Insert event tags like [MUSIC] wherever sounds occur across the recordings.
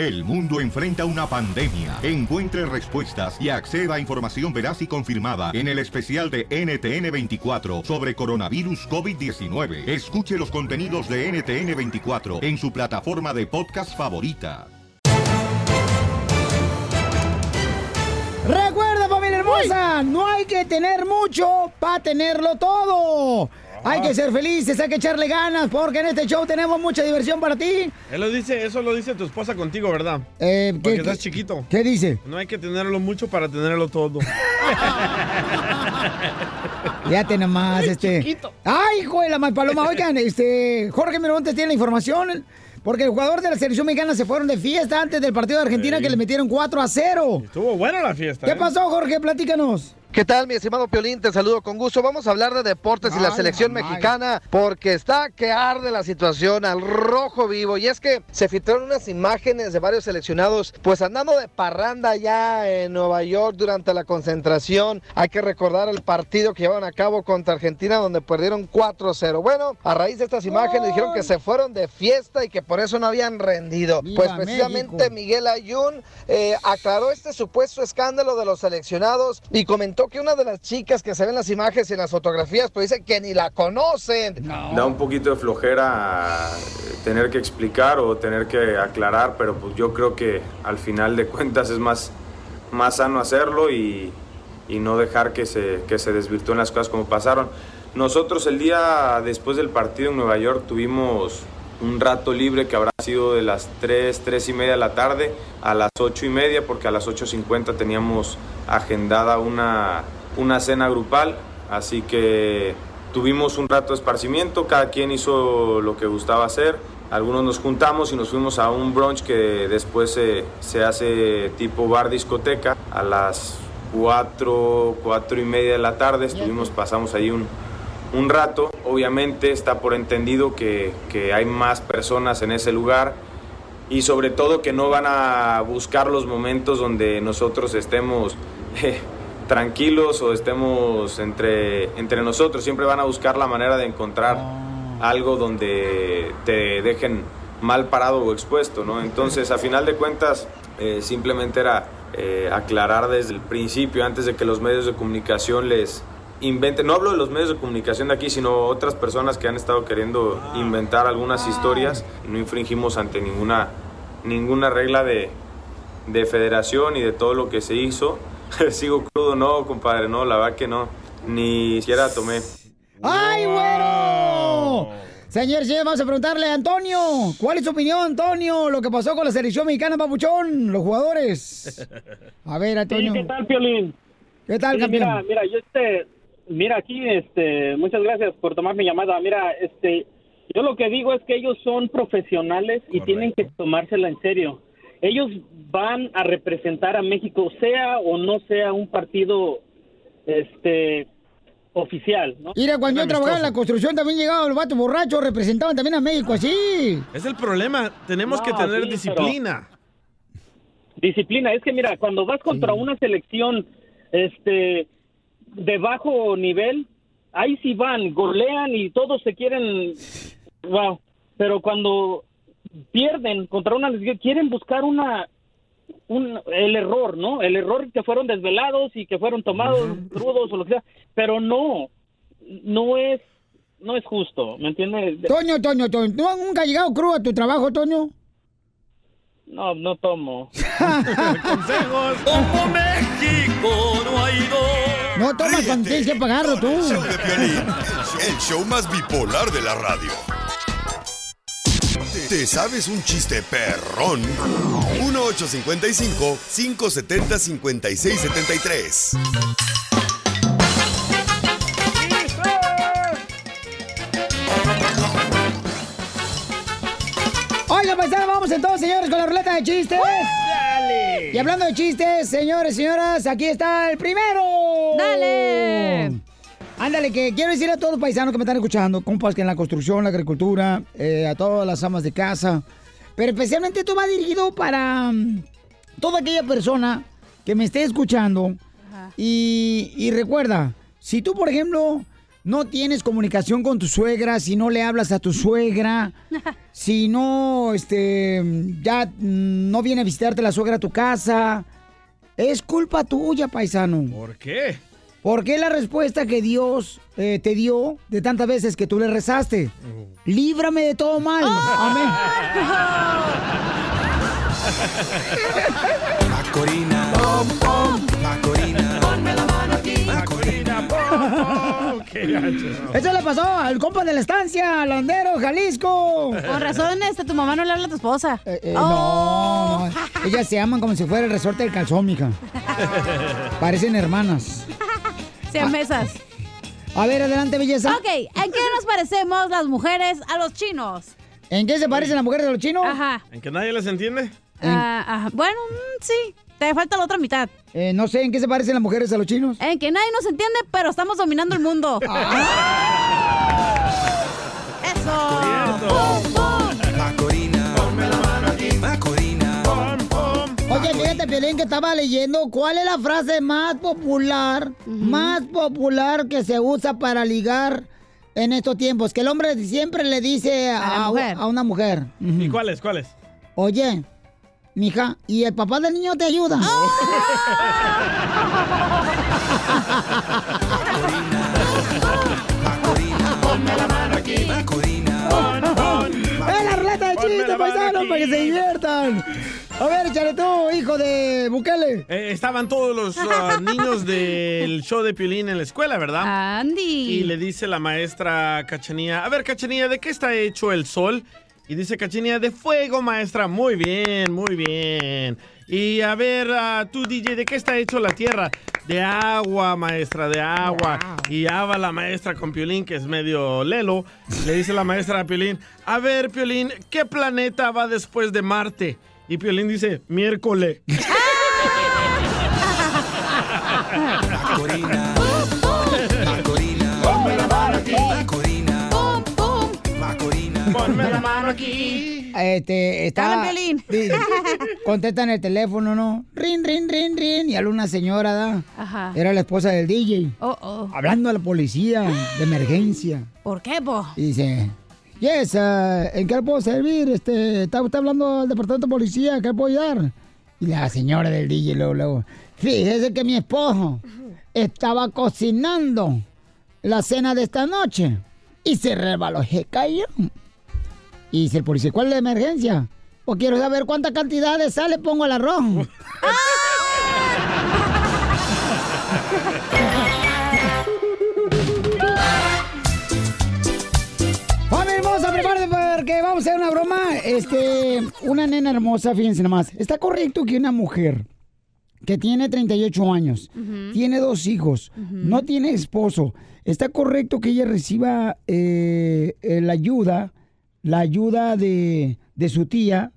El mundo enfrenta una pandemia. Encuentre respuestas y acceda a información veraz y confirmada en el especial de NTN24 sobre coronavirus COVID-19. Escuche los contenidos de NTN24 en su plataforma de podcast favorita. Recuerda, familia hermosa, no hay que tener mucho para tenerlo todo. Hay que ser felices, hay que echarle ganas, porque en este show tenemos mucha diversión para ti. Él lo dice, eso lo dice tu esposa contigo, ¿verdad? Eh, Porque ¿qué- estás qué- chiquito. ¿Qué dice? No hay que tenerlo mucho para tenerlo todo. [LAUGHS] Fíjate nomás, este. Ay, hijo de la mal paloma. Oigan, este. Jorge Miramontes tiene la información. Porque el jugador de la selección mexicana se fueron de fiesta antes del partido de Argentina que le metieron 4 a 0. Estuvo buena la fiesta. ¿Qué ¿eh? pasó, Jorge? Platícanos. ¿Qué tal, mi estimado Piolín? Te saludo con gusto. Vamos a hablar de deportes y la selección mexicana porque está que arde la situación al rojo vivo. Y es que se filtraron unas imágenes de varios seleccionados pues andando de parranda ya en Nueva York durante la concentración. Hay que recordar el partido que llevaron a cabo contra Argentina donde perdieron 4-0. Bueno, a raíz de estas imágenes dijeron que se fueron de fiesta y que por eso no habían rendido. ¡Viva Pues precisamente! Miguel Ayun eh, aclaró este supuesto escándalo de los seleccionados y comentó que una de las chicas que se ven en las imágenes y las fotografías, pues dice que ni la conocen. Da un poquito de flojera eh, tener que explicar o tener que aclarar, pero pues yo creo que al final de cuentas es más, más sano hacerlo y, y no dejar que se, que se desvirtúen las cosas como pasaron. Nosotros el día después del partido en Nueva York tuvimos un rato libre que habrá sido de las 3, 3 y media de la tarde a las 8 y media, porque a las 8.50 teníamos agendada una, una cena grupal, así que tuvimos un rato de esparcimiento, cada quien hizo lo que gustaba hacer. Algunos nos juntamos y nos fuimos a un brunch que después se, se hace tipo bar discoteca a las 4, 4 y media de la tarde. Estuvimos, pasamos ahí un, un rato. Obviamente está por entendido que, que hay más personas en ese lugar y sobre todo que no van a buscar los momentos donde nosotros estemos [LAUGHS] eh, tranquilos o estemos entre, entre nosotros. Siempre van a buscar la manera de encontrar algo donde te dejen mal parado o expuesto, ¿no? Entonces, a final de cuentas, eh, simplemente era eh, aclarar desde el principio, antes de que los medios de comunicación les inventen, no hablo de los medios de comunicación de aquí, sino otras personas que han estado queriendo inventar algunas historias, no infringimos ante ninguna, ninguna regla de, de federación y de todo lo que se hizo. [LAUGHS] Sigo crudo, no, compadre, no, la verdad que no, ni siquiera tomé. ¡Ay, güero! Señor, señor, vamos a preguntarle a Antonio. ¿Cuál es su opinión, Antonio? Lo que pasó con la selección mexicana, papuchón, los jugadores. A ver, Antonio. Sí, ¿qué tal, Piolín? ¿Qué tal, Sí, campeón? Mira, mira, yo este, mira aquí, este, muchas gracias por tomar mi llamada. Mira, este, yo lo que digo es que ellos son profesionales y tienen que tomársela en serio. Ellos van a representar a México, sea o no sea un partido, este, oficial, ¿no? Mira, cuando yo trabajaba en la construcción también llegaban los vatos borrachos, representaban también a México así. Es el problema, tenemos que tener sí, pero- disciplina. Disciplina, es que mira, cuando vas contra una selección este de bajo nivel, ahí sí van, golean y todos se quieren wow, pero cuando pierden contra una quieren buscar una un, el error, ¿no? El error que fueron desvelados y que fueron tomados crudos o lo que sea, pero no no es no es justo, ¿me entiendes? Toño, Toño, Toño, ¿tú nunca has llegado crudo a tu trabajo, Toño? No, no tomo. [LAUGHS] Consejos. Como México no hay dos. No tomas cuando tienes que pagarlo tú. El show de Piolín, el show más bipolar de la radio. ¿Te sabes un chiste perrón? 1855-570-5673. Oiga, pues vamos entonces, señores, con la ruleta de chistes. Dale. Y hablando de chistes, señores, señoras, aquí está el primero. ¡Dale! Ándale, que quiero decir a todos los paisanos que me están escuchando, compas que en la construcción, la agricultura, eh, a todas las amas de casa, pero especialmente esto va dirigido para mm, toda aquella persona que me esté escuchando. Y, y recuerda, si tú, por ejemplo, no tienes comunicación con tu suegra, si no le hablas a tu suegra, [LAUGHS] si no, este, ya no viene a visitarte la suegra a tu casa, es culpa tuya, paisano. ¿Por qué? Porque la respuesta que Dios eh, te dio de tantas veces que tú le rezaste. Líbrame de todo mal. Amén. [LAUGHS] [LAUGHS] Eso le pasó al compa de la estancia, Landero, Jalisco. Con razón, este, tu mamá no le habla a tu esposa. Eh, Oh. No, no, ellas se aman como si fuera el resorte del calzón, mija. [LAUGHS] Parecen hermanas. Sean mesas. A ver, adelante, belleza. Ok, ¿en qué nos parecemos las mujeres a los chinos? ¿En qué se parecen las mujeres de los chinos? Ajá. ¿En que nadie les entiende? Ah, ajá. Bueno, mm, sí. Te falta la otra mitad. Eh, no sé, ¿en qué se parecen las mujeres a los chinos? En que nadie nos entiende, pero estamos dominando el mundo. [LAUGHS] ¡Eso! ¡Pum, pum! Macorina. Ponme la mano aquí. Macorina. Oye, fíjate, Piolín, que estaba leyendo cuál es la frase más popular, más popular que se usa para ligar en estos tiempos. Que el hombre siempre le dice a, A la mujer. a una mujer. ¿Y cuáles? ¿Cuáles? Oye, mija, ¿y el papá del niño te ayuda? Ponme la mano aquí. Macorina. ¡Es la ruleta de chistes, paisanos, para que se diviertan! A ver, échale tú, hijo de Bukele. Eh, estaban todos los ah, [LAUGHS] niños del show de Piolín en la escuela, ¿verdad? Andy. Y le dice la maestra Cachanía, a ver, Cachanía, ¿de qué está hecho el sol? Y dice Cachanía, de fuego, maestra. Muy bien, muy bien. Y a ver, ah, tú, DJ, ¿de qué está hecho la tierra? De agua, maestra, de agua. Y ya va la maestra con Piolín, que es medio lelo. Le dice la maestra a Piolín, a ver, Piolín, ¿qué planeta va después de Marte? Y Piolín dice, miércoles. [LAUGHS] la mano aquí. Este, está... Di- Contestan el teléfono, ¿no? Rin, rin, rin, rin. Y habla una señora, ¿da? Ajá. Era la esposa del DJ. Oh, oh. Hablando a la policía de emergencia. ¿Por qué, po? Y dice, yes, uh, ¿en qué le puedo servir? Este, ¿Está usted hablando al departamento de policía? ¿Qué le puedo ayudar? Y la señora del DJ luego, luego, fíjese que mi esposo estaba cocinando la cena de esta noche y se rebaló, se cayó. Y dice el policía, ¿cuál es la emergencia? Pues quiero saber cuánta cantidad de sal le pongo al arroz. [LAUGHS] Familia hermosa, prepárate porque vamos a hacer una broma. Este, una nena hermosa, fíjense nomás. ¿Está correcto que una mujer que tiene 38 años, tiene dos hijos, no tiene esposo, está correcto que ella reciba eh, eh, la ayuda, la ayuda de, de su tía,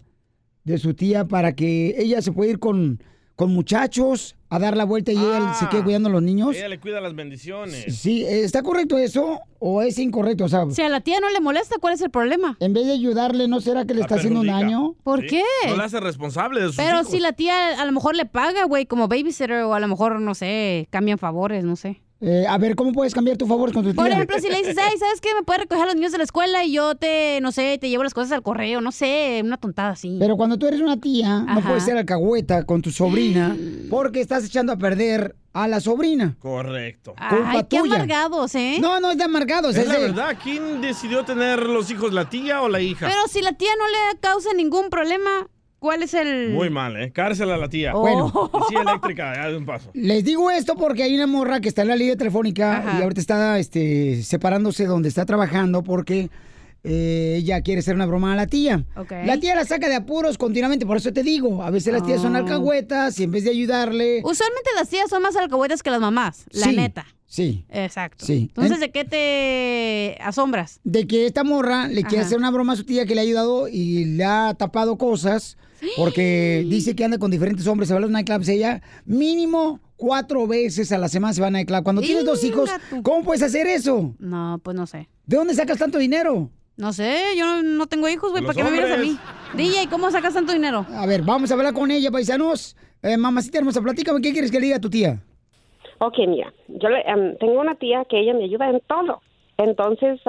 de su tía para que ella se pueda ir con, con muchachos a dar la vuelta y él se quede cuidando a los niños? Ella le cuida las bendiciones. Sí, ¿está correcto eso o es incorrecto? O sea, Si a la tía no le molesta, ¿cuál es el problema? en vez de ayudarle, ¿no será que le La está haciendo un daño? ¿Por Sí, qué? No la hace responsable de sus Pero hijos. si la tía a lo mejor le paga, güey, como babysitter o a lo mejor, no sé, cambian favores, no sé. Eh, a ver, ¿cómo puedes cambiar tus favores con tu tía? Por ejemplo, si le dices, ay, ¿sabes qué? Me puedes recoger a los niños de la escuela y yo te, no sé, te llevo las cosas al correo, no sé, una tontada así. Pero cuando tú eres una tía, no puedes ser alcahueta con tu sobrina [GASPS] porque estás echando a perder a la sobrina. Correcto. culpa Ay, qué tuya. amargados, ¿eh? No, no es de amargados. Es la de- verdad, ¿quién decidió tener los hijos, la tía o la hija? Pero si la tía no le causa ningún problema, ¿cuál es el...? Muy mal, ¿eh? Cárcel a la tía. Oh. Bueno. Y sí, eléctrica, ya de un paso. Les digo esto porque hay una morra que está en la línea telefónica Ajá. y ahorita está este, separándose donde está trabajando porque eh, ella quiere hacer una broma a la tía. Ok. La tía la saca de apuros continuamente, por eso te digo, a veces las tías son Oh. alcahuetas y en vez de ayudarle... Usualmente las tías son más alcahuetas que las mamás, la Sí, neta. Sí. Exacto. Sí. Entonces, En- ¿de qué te asombras? de que esta morra le quiere Ajá. hacer una broma a su tía que le ha ayudado y le ha tapado cosas porque dice que anda con diferentes hombres, se va a los nightclubs ella mínimo cuatro veces a la semana se va a nightclub. Cuando tienes dos hijos, tú. ¿cómo puedes hacer eso? No, pues no sé. ¿De dónde sacas tanto dinero? No sé, yo no, no tengo hijos, güey, ¿para qué me miras a mí? DJ, ¿cómo sacas tanto dinero? A ver, vamos a hablar con ella, paisanos. Eh, mamacita hermosa, platícame, ¿qué quieres que le diga a tu tía? Ok, mira, yo le- em, tengo una tía que ella me ayuda en todo. Entonces,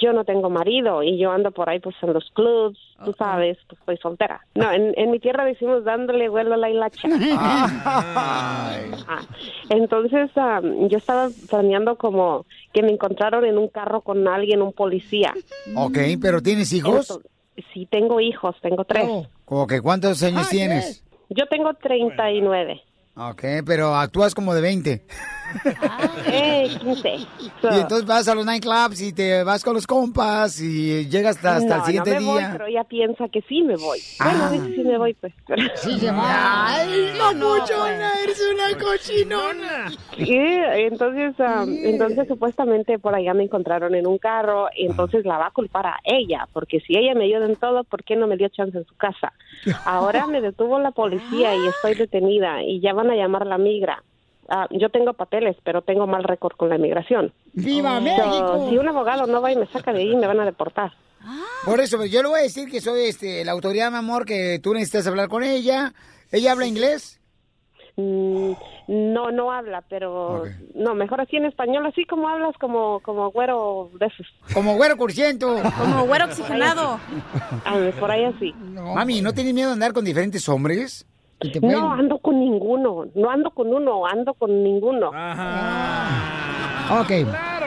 yo no tengo marido y yo ando por ahí pues en los clubs, tú sabes, pues estoy soltera. No, en, en mi tierra decimos dándole vuelo a la hilacha. Ah, [LAUGHS] Entonces, am, yo estaba planeando como que me encontraron en un carro con alguien, un policía. Ok, pero ¿tienes hijos? Entonces, sí, tengo hijos, tengo tres. Ok, ¿cuántos años tienes? Yo tengo 39. Ok, pero actúas como de 20. Eh, 15. So- Y entonces vas a los nightclubs y te vas con los compas y llegas hasta, hasta el no, siguiente no me voy, día. pero ella piensa que sí me voy. Bueno, a veces sí me voy, pues. Sí, se va. Ay, papuchona, eres una cochinona. Sí, entonces, um, entonces supuestamente por allá me encontraron en un carro y entonces la va a culpar a ella, porque si ella me ayuda en todo, ¿por qué no me dio chance en su casa? Ahora me detuvo la policía y estoy detenida y ya van a llamar a la migra. Ah, yo tengo papeles, pero tengo mal récord con la inmigración. ¡Viva So, México! si un abogado no va y me saca de ahí, me van a deportar. Por eso, yo le voy a decir que soy este, la autoridad, mi amor, que tú necesitas hablar con ella. ¿Ella habla inglés? Mm, no, no habla, pero no, mejor así en español, así como hablas como como güero de esos. Como güero cursiento. Como güero oxigenado. por ahí así. Mami, ¿no tienes miedo de andar con diferentes hombres? No, ando con ninguno, no ando con uno, ando con ninguno. Ok.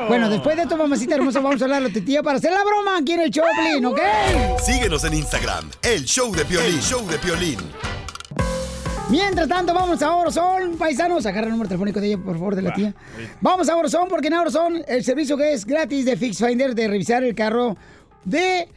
Bueno, después de esto, mamacita hermosa, vamos a hablar a la tía para hacer la broma aquí en el Choplin, ¿ok? Síguenos en Instagram, el show de Piolín. El show de Piolín. Mientras tanto, vamos a Orozón, paisanos. Agarra el número telefónico de ella, por favor, de la tía. Vamos a Orozón, porque en Orozón el servicio que es gratis de Fix Finder, de revisar el carro de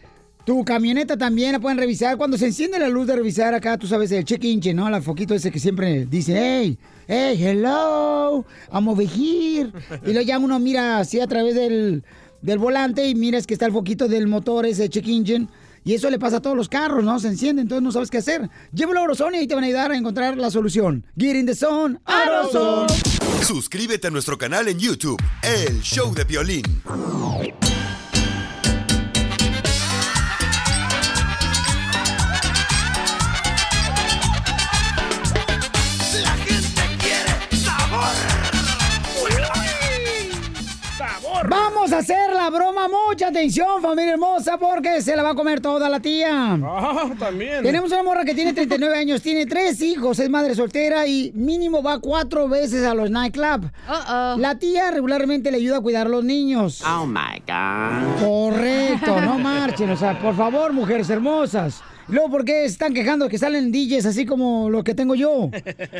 tu camioneta también la pueden revisar. Cuando se enciende la luz de revisar acá, tú sabes, el check engine, ¿no? El foquito ese que siempre dice, hey, hey, hello, I'm over here. Y luego ya uno mira así a través del, del volante y miras que está el foquito del motor, ese check engine. Y eso le pasa a todos los carros, ¿no? Se enciende, entonces no sabes qué hacer. Llévalo a Orozone y ahí te van a ayudar a encontrar la solución. Get in the zone, Orozone. Suscríbete a nuestro canal en YouTube, El Show de Piolín. A hacer la broma. Mucha atención, familia hermosa, porque se la va a comer toda la tía. Ah, también. Tenemos una morra que tiene 39 años, tiene tres hijos, es madre soltera y mínimo va cuatro veces a los nightclubs. La tía regularmente le ayuda a cuidar a los niños. Oh my God. Correcto, no [LAUGHS] marchen, o sea, por favor, mujeres hermosas. Luego, ¿por qué están quejando que salen DJs así como los que tengo yo?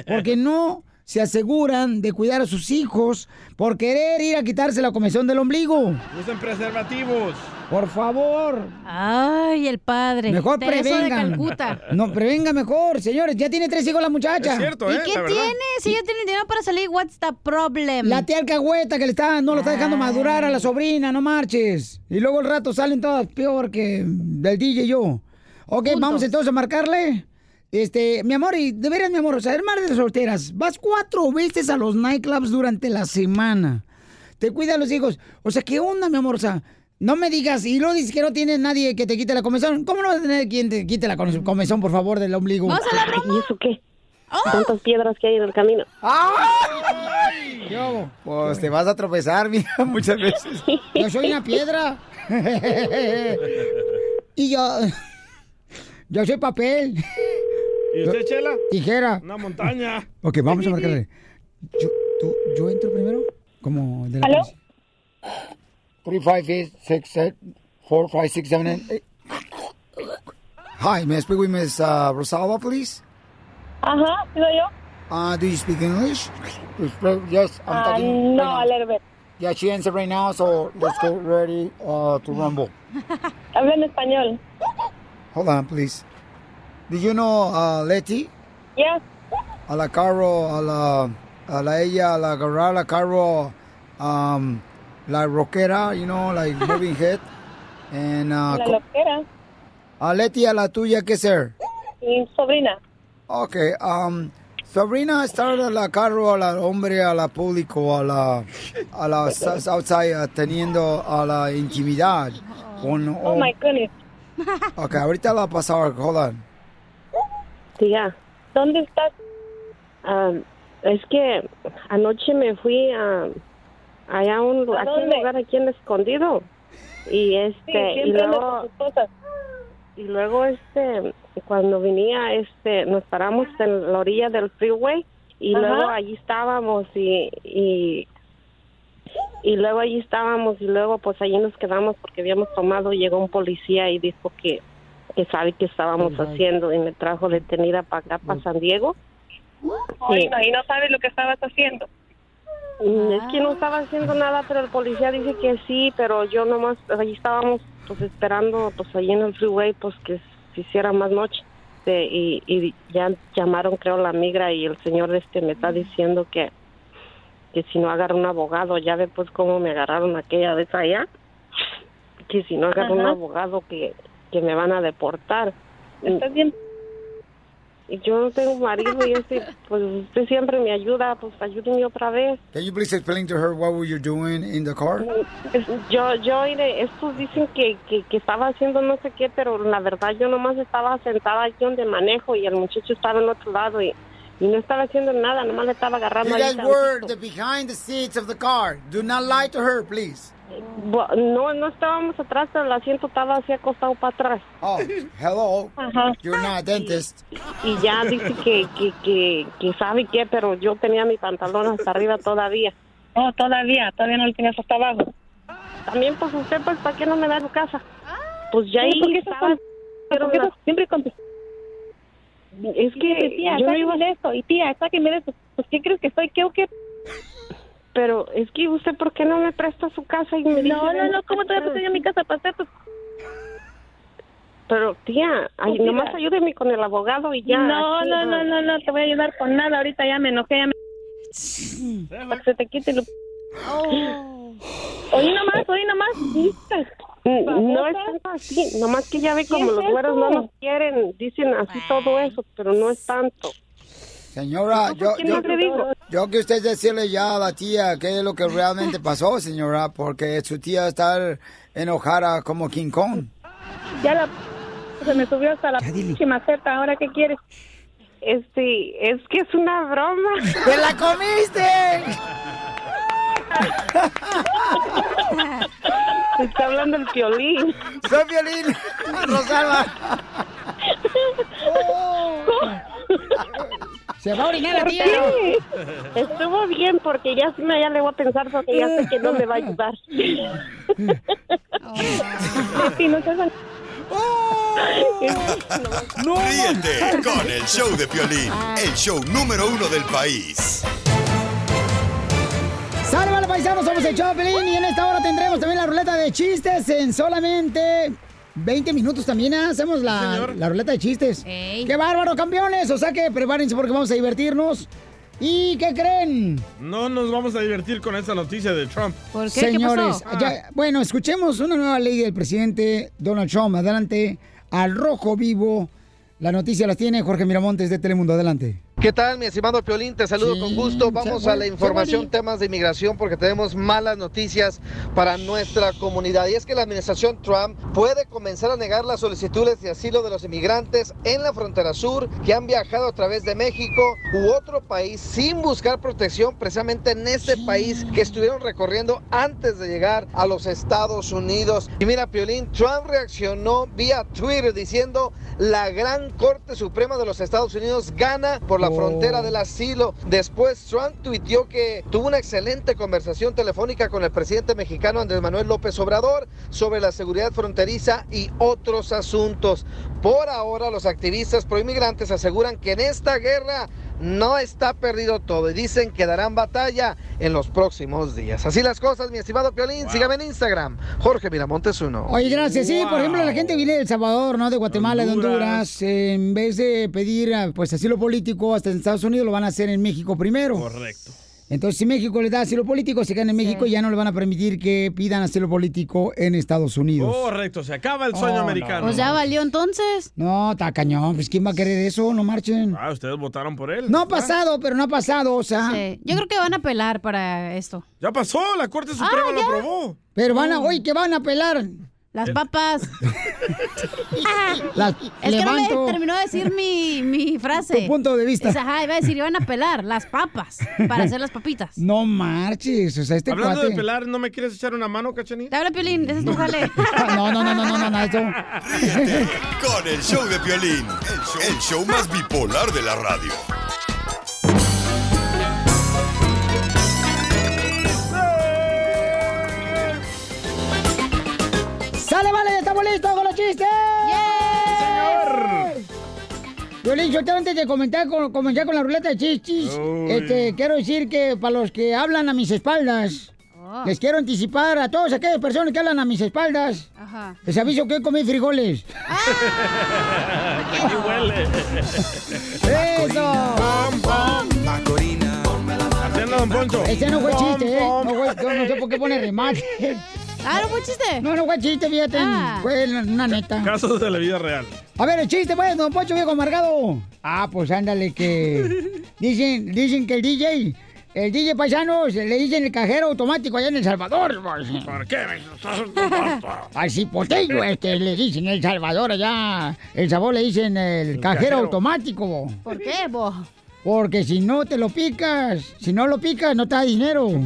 Porque no se aseguran de cuidar a sus hijos por querer ir a quitarse la comezón del ombligo. Usen preservativos. Por favor. Ay, el padre. Mejor Teresa de prevengan. Calcuta. [LAUGHS] No, prevenga mejor, señores. Ya tiene tres hijos la muchacha. Es cierto, ¿Y ¿eh? qué La verdad. tiene? Si ella tiene dinero para salir, what's the problem? La tía alcahueta que le está, no lo está dejando madurar a la sobrina, no marches. Y luego el rato salen todas peor que del DJ y yo. Ok, vamos entonces a marcarle. Este, mi amor, y de veras, mi amor, o sea, madre de solteras. Vas cuatro veces a los nightclubs durante la semana. Te cuidan los hijos. O sea, ¿qué onda, mi amor? O sea, no me digas, y luego dices que no tienes nadie que te quite la comezón. ¿Cómo no vas a tener quien te quite la come- comezón, por favor, del ombligo? Ay, ¿y eso qué? Tantas piedras que hay en el camino. Yo, pues te vas a tropezar, mira, [LAUGHS] muchas veces. Yo soy una piedra. [LAUGHS] [LAUGHS] y yo. Yo soy papel. ¿Y usted, Chela? Tijera. Una montaña. Ok, vamos a marcarle. Yo, tú, yo entro primero. Como de la ¿Aló? 3, 5, 8, 6, 7, 4, 5, 6, 7, 8. Hi, may I speak with Miss uh, Rosalba, please? Ajá, ¿sí soy yo? Uh, do you speak English? Yes, I'm Ah, talking. no, right now. a little bit. Yeah, she answered right now, so let's get ready uh, to rumble. [LAUGHS] Habla en español. Hold on, please. Do you know uh, Leti? Yes. A la carro, a la, a la ella, a la agarrar la carro, um, la rockera, you know, like moving head. [LAUGHS] And, uh, La loquera. a Leti, a la tuya, ¿qué ser? Mi sobrina. Okay, um, Sabrina started la carro, a la hombre, a la público, a la, a la [LAUGHS] outside, uh, teniendo a la intimidad. Con, Oh, my goodness. Okay, ahorita la pasar, hold on. Tía, ¿Dónde estás? um, Es que anoche me fui a allá un, ¿A aquí un lugar aquí en escondido y este Sí, y luego y luego este cuando venía este nos paramos en la orilla del freeway y Ajá. luego allí estábamos y, y y luego allí estábamos y luego pues allí nos quedamos porque habíamos tomado y llegó un policía y dijo que que sabe qué estábamos haciendo y me trajo detenida para acá para San Diego Ay, Sí. no, y no sabes lo que estabas haciendo. Mm, Es que no estaba haciendo nada, pero el policía dice que sí, pero yo nomás, allí estábamos pues esperando, pues allí en el freeway, pues que se hiciera más noche. Este, y, y ya llamaron, creo, la migra y el señor este me está diciendo que, que si no agarro un abogado, ya ve pues cómo me agarraron aquella vez allá, que si no agarro un abogado que, que me van a deportar. ¿Estás bien? Y yo no tengo marido y este, pues usted siempre me ayuda, pues ayúdenme otra vez. Can you please explain to her what were you doing in the car? Yo, yo, mire, estos dicen que, que, que estaba haciendo no sé qué, pero la verdad yo nomás estaba sentada aquí donde manejo y el muchacho estaba en otro lado y, y no estaba haciendo nada, nomás le estaba agarrando You guys were the behind the seats of the car. Do not lie to her, please. No, no estábamos atrás, pero el asiento estaba así acostado para atrás. Oh, hello. You're not a dentist. Y ya dice que, que, que, que sabe qué, pero yo tenía mi pantalón hasta arriba todavía. Oh, todavía, todavía no lo tienes hasta abajo. También, pues usted, pues, ¿para qué no me da su casa? Pues ya ahí ¿por qué estás estaba... con- ¿Por qué estás siempre con Es que tía, yo no iba de eso, y tía, sáquenme de eso. Pues, ¿qué crees que soy? ¿Qué o qué? Pero es que usted, ¿por qué no me presta su casa y me dice... No, no, no, ¿cómo te voy a prestar yo mi casa para hacer tus... Pero, tía, ay, Pues, nomás ayúdeme con el abogado y ya. no, aquí, no, no, no, no, te voy a ayudar con nada. Ahorita ya me enojé, ya me... Para que se te quite lo... Oí nomás, oí nomás. No es tanto así, nomás que ya ve ¿Qué como es los güeros no nos quieren, dicen así todo eso, pero no es tanto. Señora, No, yo, ¿quién yo, yo que usted decirle ya a la tía qué es lo que realmente [LAUGHS] pasó, señora, porque su tía está enojada como King Kong. Ya la... Se me subió hasta la maceta. ¿Ahora qué quieres? Este, es que es una broma. [LAUGHS] ¡Te la comiste! [LAUGHS] Está hablando el piolín. Soy violín, Rosalba. Se va a orinar la ¿Por tía. qué? [LAUGHS] Estuvo bien porque ya sí me ya le voy a pensar porque ya sé que no me va a ayudar. [LAUGHS] Sí, no. Ríete con el show de Piolín, el show número uno del país. ¡Sale, vale, paisanos! Somos el Choplin y en esta hora tendremos también la ruleta de chistes en solamente 20 minutos también ¿eh? hacemos la, la ruleta de chistes. ¡Qué bárbaro, campeones! O sea que prepárense porque vamos a divertirnos. ¿Y qué creen? No nos vamos a divertir con esta noticia de Trump. Señores, Ah. ya- bueno, escuchemos una nueva ley del presidente Donald Trump. Adelante, al rojo vivo. La noticia las tiene Jorge Miramontes de Telemundo. Adelante. ¿Qué tal, mi estimado Piolín? Te saludo Sí, con gusto. Vamos se a la información, temas de inmigración, porque tenemos malas noticias para nuestra comunidad. Y es que la administración Trump puede comenzar a negar las solicitudes de asilo de los inmigrantes en la frontera sur que han viajado a través de México u otro país sin buscar protección precisamente en ese país que estuvieron recorriendo antes de llegar a los Estados Unidos. Y mira, Piolín, Trump reaccionó vía Twitter diciendo la gran Corte Suprema de los Estados Unidos gana por la Oh. frontera del asilo. Después Trump tuiteó que tuvo una excelente conversación telefónica con el presidente mexicano Andrés Manuel López Obrador sobre la seguridad fronteriza y otros asuntos. Por ahora los activistas proinmigrantes aseguran que en esta guerra no está perdido todo y dicen que darán batalla en los próximos días. Así las cosas, mi estimado Piolín. Sígame en Instagram, Jorge Miramontes uno. Oye, gracias. Sí, por ejemplo, la gente viene de El Salvador, ¿no? De Guatemala, de Honduras. en vez de pedir ah, pues asilo político hasta en Estados Unidos, lo van a hacer en México primero. Correcto. Entonces, si México les da asilo político, se quedan en México y ya no le van a permitir que pidan asilo político en Estados Unidos. Correcto, se acaba el sueño Oh, no. americano. Pues ya valió entonces. No, está cañón. Pues, ¿quién va a querer eso? No marchen. Ah, ustedes votaron por él. No ha pasado, pero no ha pasado, o sea. Sí. Yo creo que van a apelar para esto. Ya pasó, la Corte Suprema Ah, lo ya. aprobó. Pero van a, oye, que van a apelar. Las papas. [LAUGHS] Las es que no levanto. me terminó de decir mi, mi frase. Tu punto de vista. Dice, ajá, iba a decir, iban a pelar las papas para hacer las papitas. No marches, o sea, este Hablando cuate... de pelar, ¿no me quieres echar una mano, cachanilla? Te habla Piolín, ese es tu jale. No, no, no, no, no, no, no, eso... Con el show de Piolín, el show, el show más bipolar de la radio. ¡Sale, vale! ¡Ya estamos listos con los chistes! ¡Señor! Violín, yo antes de comentar con, comenzar con la ruleta de chistes, este, quiero decir que para los que hablan a mis espaldas, les quiero anticipar a todas aquellas personas que hablan a mis espaldas, Ajá. les aviso que hoy comí frijoles. [LAUGHS] ¿Qué huele? ¡Eso! Haciendo Don Poncho. Ese no fue chiste, ¿eh? No, fue- no sé por qué pone remate. Ah, ¿no fue chiste? No, no fue chiste, fíjate. Ah. Fue una neta. Casos de la vida real. A ver, el chiste, pues, don Poncho viejo amargado. Ah, pues ándale, que. [LAUGHS] Dicen, dicen que el DJ, el DJ paisano, se le dicen el cajero automático allá en El Salvador. pues. ¿Por qué? Al [LAUGHS] cipotello, este, le dicen El Salvador allá. El sabor le dicen el, cajero, cajero. automático. ¿Por qué, bo? Porque si no te lo picas, si no lo picas, no te da dinero. [LAUGHS]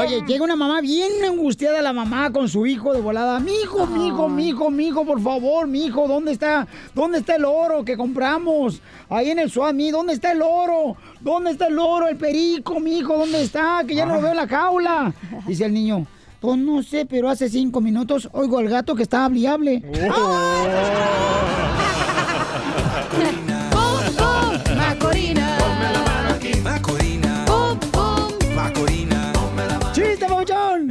Oye, llega una mamá bien angustiada la mamá con su hijo de volada. Mi hijo, mi hijo, mi hijo, mi hijo, por favor, mi hijo, ¿dónde está? ¿Dónde está el oro que compramos? Ahí en el Suami, ¿dónde está el oro? ¿Dónde está el oro? El perico, mi hijo, ¿dónde está? Que ya no lo veo en la jaula. Dice el niño. Pues no sé, pero hace cinco minutos oigo al gato que está hable y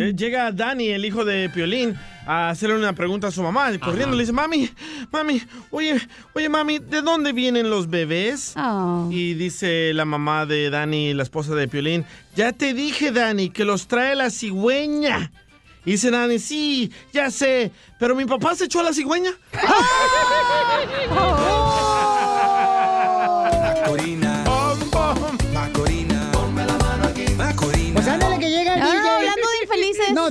Eh, Llega Dani, el hijo de Piolín, a hacerle una pregunta a su mamá. y Corriendo le dice, mami, mami, oye, oye, mami, ¿de dónde vienen los bebés? Y dice la mamá de Dani, la esposa de Piolín, ya te dije, Dani, que los trae la cigüeña. Y dice Dani, sí, ya sé, pero mi papá se echó a la cigüeña. Macorina. [LAUGHS]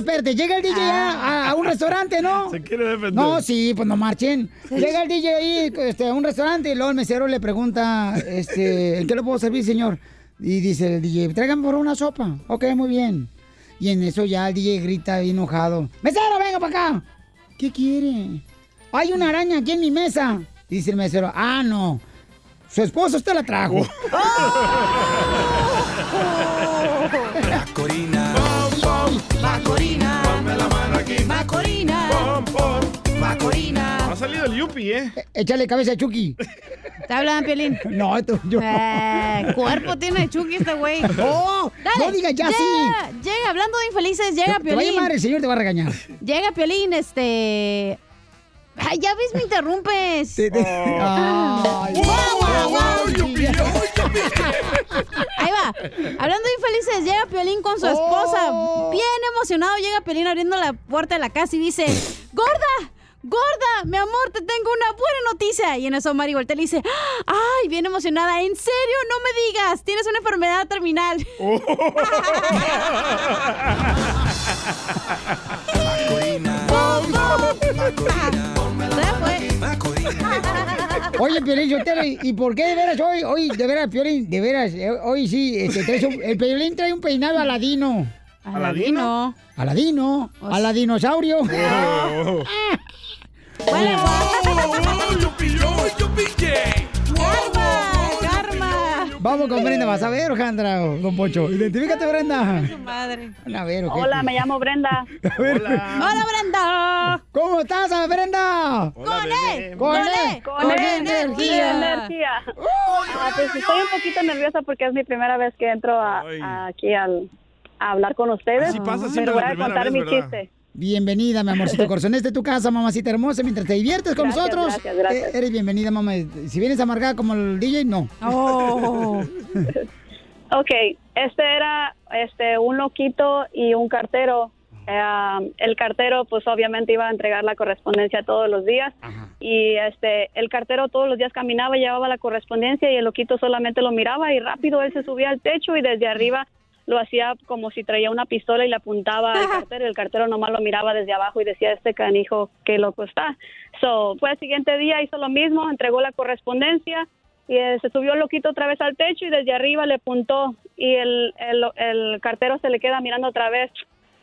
espérate, llega el DJ ya a, a un restaurante, ¿no? [LAUGHS] Se quiere defender. No, sí, pues no marchen. Llega el DJ ahí este, a un restaurante y luego el mesero le pregunta, este, ¿en qué le puedo servir, señor? Y dice el DJ, tráigame por una sopa. Ok, muy bien. Y en eso ya el DJ grita enojado. ¡Mesero, venga para acá! ¿Qué quiere? Hay una araña aquí en mi mesa. Dice el mesero, ah, no. Su esposo usted la trajo. Macorina. Yupi, ¿eh? Échale cabeza a Chucky. ¿Te hablan, Piolín? [LAUGHS] No, esto yo. Eh, cuerpo tiene Chucky este güey. [LAUGHS] No, no digas ya llega, Llega, hablando de infelices, llega Te va a Piolín. llamar, el señor te va a regañar. Llega Piolín, este... Ay, ya ves, me interrumpes. Ay. Ahí va. Hablando de infelices, llega Piolín con su esposa. Bien emocionado, llega Piolín abriendo la puerta de la casa y dice, ¡Gorda! ¡Gorda! Mi amor, te tengo una buena noticia. Y en eso Mari voltea y le dice, ¡Ay! Bien emocionada. ¿En serio? No me digas. Tienes una enfermedad terminal. [LAUGHS] Oye, Piolín, yo te ¿y por qué de veras hoy, hoy, de veras, Piolín, de veras, eh, hoy sí, este, traes un- el Piolín trae un peinado aladino. ¿Aladino? Aladino, aladinosaurio. [LAUGHS] Oh. ¡Karma! Vamos con Brenda, vas a ver, Jandra, don Pocho. Identifícate, Brenda. Su madre. A ver, ¿o qué? Hola, me llamo Brenda. [LAUGHS] ¡Hola, Brenda! ¿Cómo estás, Brenda? ¡Con él! Con ¡Con él, con energía. energía. Ah, pues estoy un poquito nerviosa porque es mi primera vez que entro a- a- aquí al, a hablar con ustedes. Así pasa siempre Pero voy a contar vez, mi ¿verdad? chiste. Bienvenida, mi amorcito [LAUGHS] corazón. Este es tu casa, mamacita hermosa. Mientras te diviertes con Gracias, nosotros, gracias, gracias. eh, eres bienvenida, mamá. Si vienes amargada como el DJ, no. Oh. [LAUGHS] Ok, este era este un loquito y un cartero eh, el cartero pues obviamente iba a entregar la correspondencia todos los días y este el cartero todos los días caminaba llevaba la correspondencia y el loquito solamente lo miraba y rápido él se subía al techo y desde arriba lo hacía como si traía una pistola y le apuntaba al cartero y el cartero nomás lo miraba desde abajo y decía este canijo qué loco está so fue el siguiente día hizo lo mismo entregó la correspondencia y eh, se subió el loquito otra vez al techo y desde arriba le apuntó y el, el, el cartero se le queda mirando otra vez.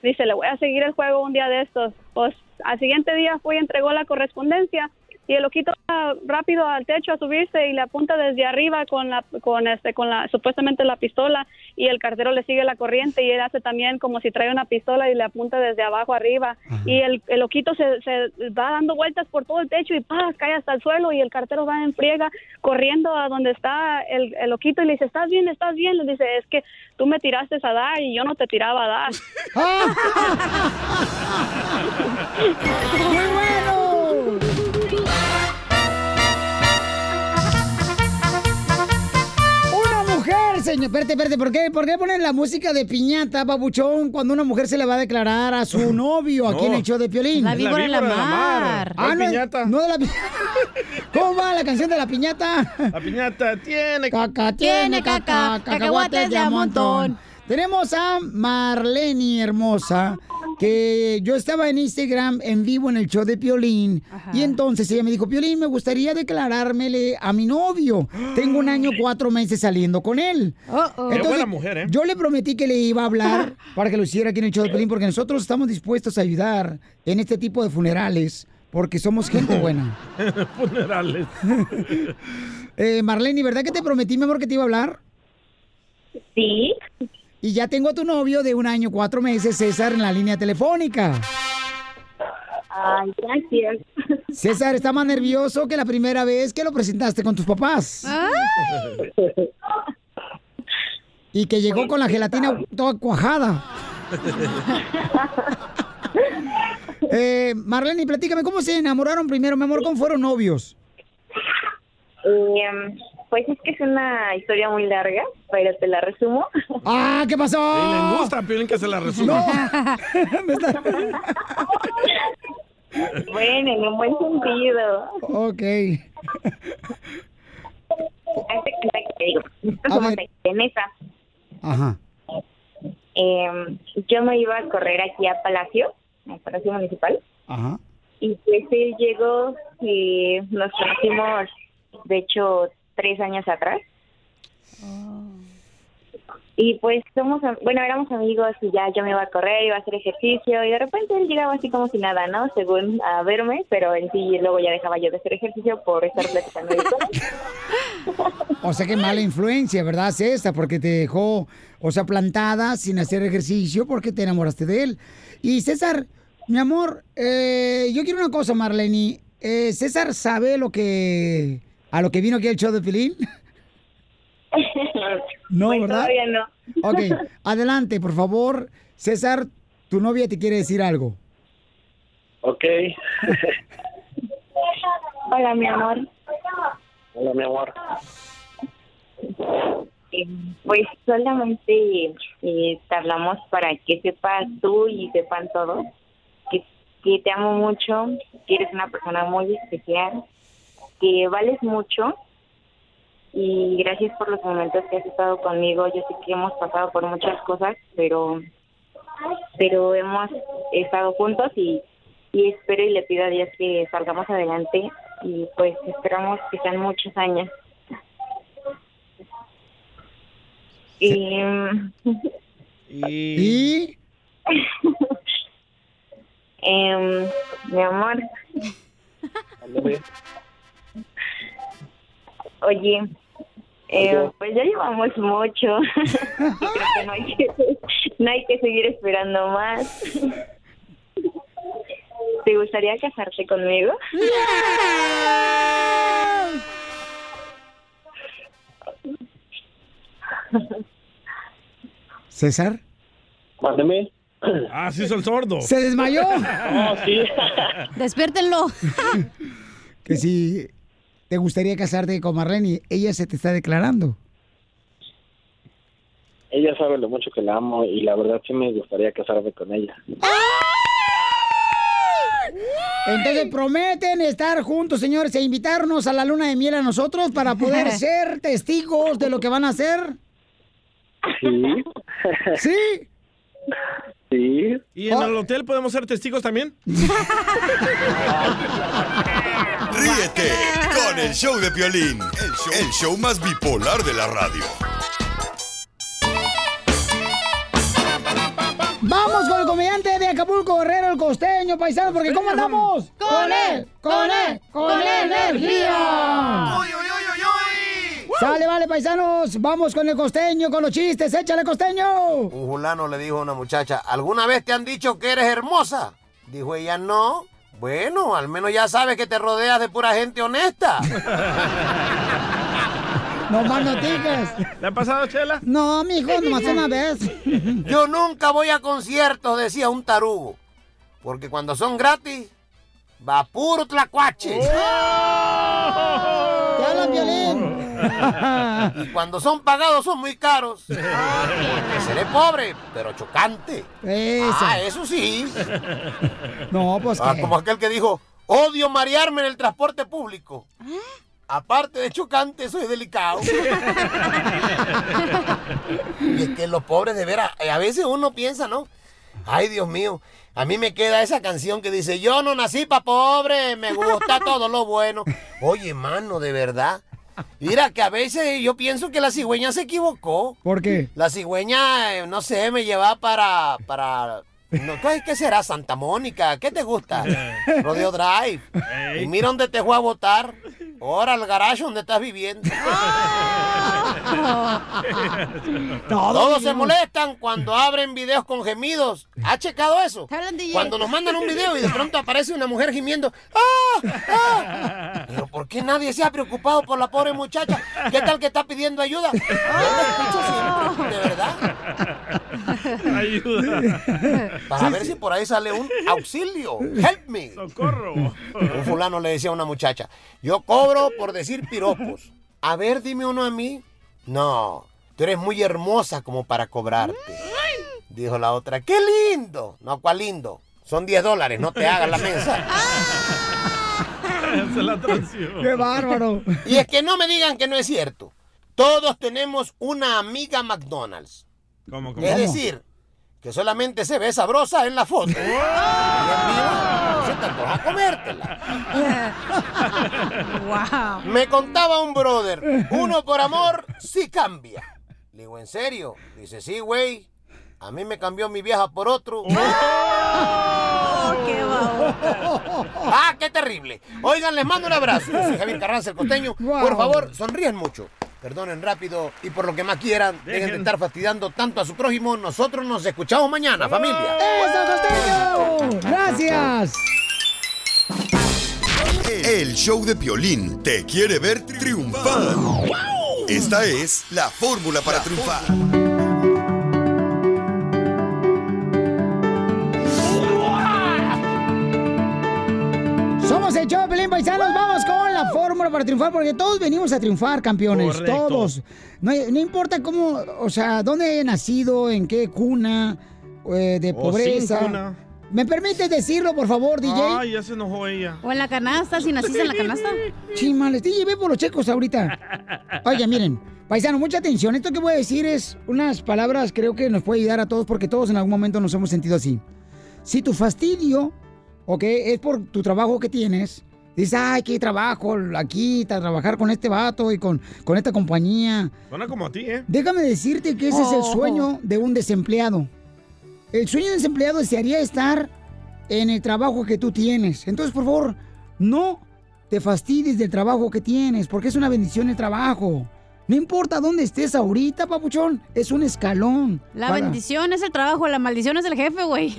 Dice, le voy a seguir el juego un día de estos. Pues al siguiente día fue y entregó la correspondencia y el loquito va rápido al techo a subirse y le apunta desde arriba con la con este con la supuestamente la pistola y el cartero le sigue la corriente y él hace también como si trae una pistola y le apunta desde abajo arriba. Y el, el loquito se, se va dando vueltas por todo el techo y ¡pah! cae hasta el suelo y el cartero va en friega corriendo a donde está el, el loquito y le dice estás bien estás bien le dice es que tú me tiraste a dar y yo no te tiraba a dar [LAUGHS] [LAUGHS] ¡Muy bueno! Señor. Espérate, espérate. ¿Por qué, ¿Por qué ponen la música de piñata, babuchón, cuando una mujer se le va a declarar a su [LAUGHS] novio aquí en el show de Piolín? La víbora de la mar. Ah, No no, piñata. no de la pi- [LAUGHS] ¿Cómo va la canción de la piñata? La piñata tiene Caca tiene caca, cacahuates de a montón. Tenemos a Marlene hermosa, que yo estaba en Instagram en vivo en el show de Piolín. Y entonces ella me dijo, Piolín, me gustaría declarármele a mi novio. Tengo un año, cuatro meses saliendo con él. Qué buena mujer, ¿eh? Yo le prometí que le iba a hablar [LAUGHS] para que lo hiciera aquí en el show de Piolín, porque nosotros estamos dispuestos a ayudar en este tipo de funerales, porque somos gente [LAUGHS] buena. Funerales. [LAUGHS] Eh, Marlene, ¿verdad que te prometí, mi amor, que te iba a hablar? Sí. Y ya tengo a tu novio de un año, cuatro meses, César, en la línea telefónica. Ay, gracias. César está más nervioso que la primera vez que lo presentaste con tus papás. Y que llegó con la gelatina toda cuajada. Eh, Marlene, platícame, ¿cómo se enamoraron primero, mi amor? ¿Cómo fueron novios? Em, pues es que es una historia muy larga, pero te la resumo. [LAUGHS] ¡Ah, qué pasó! Y le gusta Piolín que se la resuma. [LAUGHS] bueno, en un buen sentido. Ok. Hazte cuenta que te digo, nosotros somos en esa. Ajá. Em, yo me iba a correr aquí a Palacio, al Palacio Municipal, Ajá. y pues él llegó y nos conocimos, de hecho, tres años atrás. Y pues somos, bueno, éramos amigos y ya yo me iba a correr, iba a hacer ejercicio y de repente él llegaba así como si nada, ¿no? Según a verme, pero en sí luego ya dejaba yo de hacer ejercicio por estar platicando. [LAUGHS] O sea, qué mala influencia, ¿verdad, César? Porque te dejó, o sea, plantada sin hacer ejercicio porque te enamoraste de él. Y César, mi amor, eh, yo quiero una cosa, Marlene. Eh, ¿César sabe lo que a lo que vino aquí el show de Pilín? [LAUGHS] No, Pues ¿verdad? todavía no. Ok, [LAUGHS] adelante, por favor. César, tu novia te quiere decir algo. Ok. [LAUGHS] Hola, mi amor. Hola, mi amor. Eh, Pues solamente eh, te hablamos para que sepas tú y sepan todos que, que te amo mucho, que eres una persona muy especial, que vales mucho y gracias por los momentos que has estado conmigo. Yo sé que hemos pasado por muchas cosas, pero pero hemos estado juntos y, y espero y le pido a Dios que salgamos adelante y pues esperamos que sean muchos años. Y, ¿Y? [LAUGHS] em, mi amor, oye, eh, pues ya llevamos mucho. [LAUGHS] Creo que no hay que, [LAUGHS] no hay que seguir esperando más. [LAUGHS] ¿Te gustaría casarte conmigo? César. Mándeme. Ah, sí, el sordo. ¿Se desmayó? Oh, sí. Despiértenlo. Que si te gustaría casarte con Marlene, ella se te está declarando. ella sabe lo mucho que la amo y la verdad sí me gustaría casarme con ella. Entonces prometen estar juntos, señores, e invitarnos a la luna de miel a nosotros para poder [LAUGHS] ser testigos de lo que van a hacer. Sí. ¿Sí? Sí. ¿Y en el hotel podemos ser testigos también? [LAUGHS] Ríete con el show de Piolín, el show, el show más bipolar de la radio. Vamos con el comediante de Acapulco, Guerrero, el costeño, paisano, porque ¿cómo andamos? ¡Con él! ¡Con él! ¡Con energía! Sale, vale, paisanos. Vamos con el costeño, con los chistes. Échale, costeño. Un fulano le dijo a una muchacha, ¿alguna vez te han dicho que eres hermosa? Dijo ella, no. Bueno, al menos ya sabes que te rodeas de pura gente honesta. [LAUGHS] No más noticias. ¿Le ha pasado, Chela? No, mijo, nomás una vez. [LAUGHS] Yo nunca voy a conciertos, decía un tarugo. Porque cuando son gratis, va puro tlacuache. ¡Te hablan, Violín! Y cuando son pagados son muy caros. Porque seré pobre, pero chocante. Eso. Ah, eso sí. No, pues Ah, ¿qué? como aquel que dijo, odio marearme en el transporte público. Aparte de chocante, soy delicado. y es que los pobres de veras, eh, a veces uno piensa, ¿no? Ay, Dios mío, a mí me queda esa canción que dice, yo no nací pa' pobre, me gusta todo lo bueno. Oye, mano, de verdad. Mira, que a veces yo pienso que la cigüeña se equivocó. ¿Por qué? La cigüeña, eh, no sé, me lleva para, para, no, ¿qué, qué será? Santa Mónica, ¿qué te gusta? [LAUGHS] Rodeo Drive. Y mira dónde te fue a votar. Ahora al garage donde estás viviendo. [LAUGHS] Todos se molestan cuando abren videos con gemidos. ¿Ha checado eso? Cuando nos mandan un video y de pronto aparece una mujer gimiendo. ¡Ah! ¡Ah! Pero ¿por qué nadie se ha preocupado por la pobre muchacha? ¿Qué tal que está pidiendo ayuda? Yo la escucho siempre, de verdad. Ayuda. Para ver si por ahí sale un [LAUGHS] auxilio. Help me. Socorro. Un fulano le decía a una muchacha, yo cobro por decir piropos. A ver, dime uno a mí. No, tú eres muy hermosa como para cobrarte. Dijo la otra, qué lindo. No, cuál lindo. Son 10 dólares, no te hagas la mensa. [LAUGHS] Se la. ¡Qué bárbaro! Y es que no me digan que no es cierto. Todos tenemos una amiga McDonald's. ¿Cómo, cómo? Es decir, que solamente se ve sabrosa en la foto. Y en vivo se te antoja comértela. wow. Me contaba un brother, uno por amor sí cambia. Le digo, ¿en serio? Dice, sí, güey. A mí me cambió mi vieja por otro. qué ¡Ah, qué terrible! Oigan, les mando un abrazo. Yo soy Javier Carranza, el costeño. Por favor, sonríen mucho. Perdonen rápido y por lo que más quieran, dejen de estar fastidiando tanto a su prójimo. Nosotros nos escuchamos mañana, familia. ¡Eso, costeño! ¡Gracias! El show de Piolín te quiere ver triunfar. Esta es la fórmula para triunfar. Somos el show de Pelín Paisanos. Vamos para triunfar, porque todos venimos a triunfar, campeones. Correcto. Todos. No, no importa cómo, o sea, dónde haya nacido, en qué cuna eh, de O pobreza. sin cuna. ¿Me permites decirlo, por favor, DJ? Ay, ya se enojó ella. O en la canasta, si naciste en la canasta. Chimales, DJ, ve por los checos ahorita. Oye, miren, paisano, mucha atención. Esto que voy a decir es unas palabras, creo que nos puede ayudar a todos, porque todos en algún momento nos hemos sentido así. Si tu fastidio, ok, es por tu trabajo que tienes, dices, ay, qué trabajo aquí, trabajar con este vato y con, con esta compañía. Suena como a ti, ¿eh? Déjame decirte que ese es el Oh. sueño de un desempleado. El sueño de un desempleado desearía estar en el trabajo que tú tienes. Entonces, por favor, no te fastidies del trabajo que tienes, porque es una bendición el trabajo. No importa dónde estés ahorita, papuchón, es un escalón. La para- bendición es el trabajo, la maldición es el jefe, güey. [LAUGHS]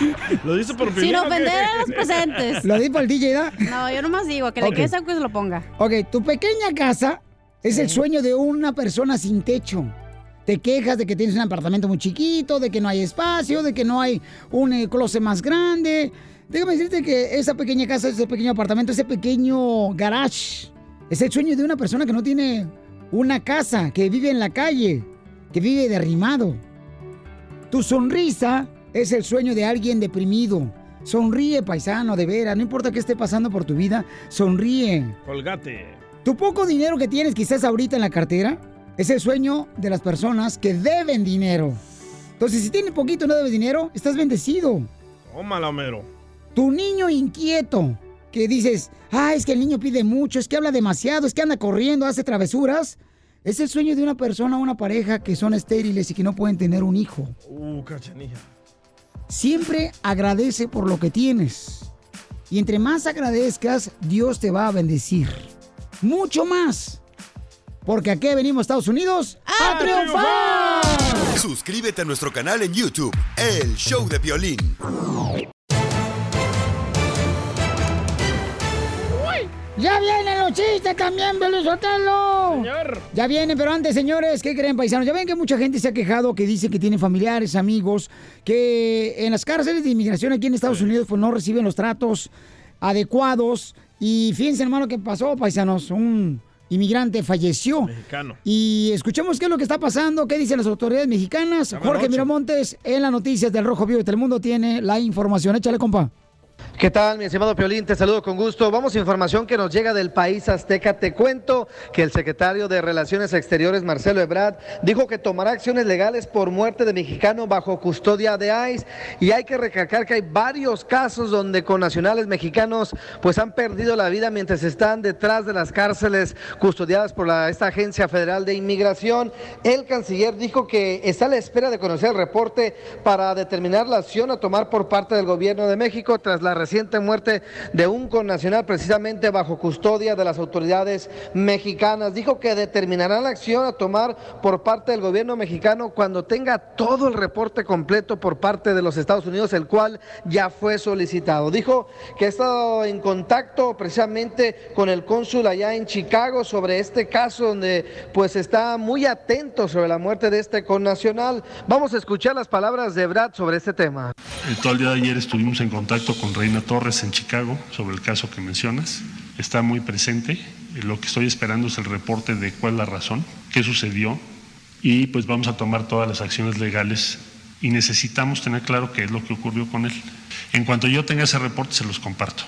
[LAUGHS] Lo dice por Sin ¿o qué? ofender a los presentes. Lo di para el DJ, ¿da? No, yo nomás digo, que Ok. le quede saco y se lo ponga. Ok, tu pequeña casa es el sueño de una persona sin techo. Te quejas de que tienes un apartamento muy chiquito, de que no hay espacio, de que no hay un eh, closet más grande. Déjame decirte que esa pequeña casa, ese pequeño apartamento, ese pequeño garage, es el sueño de una persona que no tiene una casa, que vive en la calle, que vive derrimado. Tu sonrisa es el sueño de alguien deprimido. Sonríe, paisano, de veras. No importa qué esté pasando por tu vida, sonríe. Colgate. Tu poco dinero que tienes quizás ahorita en la cartera es el sueño de las personas que deben dinero. Entonces, si tienes poquito y no debes dinero, estás bendecido. Tómala, Homero. Tu niño inquieto, que dices, ah, es que el niño pide mucho, es que habla demasiado, es que anda corriendo, hace travesuras. Es el sueño de una persona o una pareja que son estériles y que no pueden tener un hijo. Uh, cachanilla. Siempre agradece por lo que tienes. Y entre más agradezcas, Dios te va a bendecir. Mucho más. Porque aquí venimos, Estados Unidos, a, triunfar. Suscríbete a nuestro canal en YouTube, El Show de Violín. ¡Ya vienen los chistes también, Belizotelo! Señor. Ya vienen, pero antes, señores, ¿qué creen, paisanos? Ya ven que mucha gente se ha quejado que dice que tiene familiares, amigos, que en las cárceles de inmigración aquí en Estados Unidos pues no reciben los tratos adecuados. Y fíjense, hermano, qué pasó, paisanos. Un inmigrante falleció. Mexicano. Y escuchemos qué es lo que está pasando, qué dicen las autoridades mexicanas. Jorge. Miramontes, en las noticias del Rojo Vivo de Telemundo, tiene la información. Échale, compa. ¿Qué tal, mi estimado Piolín? Te saludo con gusto. Vamos a información que nos llega del país azteca. Te cuento que el secretario de Relaciones Exteriores, Marcelo Ebrard, dijo que tomará acciones legales por muerte de mexicano bajo custodia de ICE. Y hay que recalcar que hay varios casos donde connacionales mexicanos pues han perdido la vida mientras están detrás de las cárceles custodiadas por esta Agencia Federal de Inmigración. El canciller dijo que está a la espera de conocer el reporte para determinar la acción a tomar por parte del gobierno de México tras la reciente muerte de un connacional precisamente bajo custodia de las autoridades mexicanas. Dijo que determinará la acción a tomar por parte del gobierno mexicano cuando tenga todo el reporte completo por parte de los Estados Unidos, el cual ya fue solicitado. Dijo que ha estado en contacto precisamente con el cónsul allá en Chicago sobre este caso donde pues está muy atento sobre la muerte de este connacional. Vamos a escuchar las palabras de Brad sobre este tema. El día de ayer estuvimos en contacto con Reina Torres en Chicago sobre el caso que mencionas. Está muy presente. Lo que estoy esperando es el reporte de cuál es la razón, qué sucedió y pues vamos a tomar todas las acciones legales y necesitamos tener claro qué es lo que ocurrió con él. En cuanto yo tenga ese reporte se los comparto,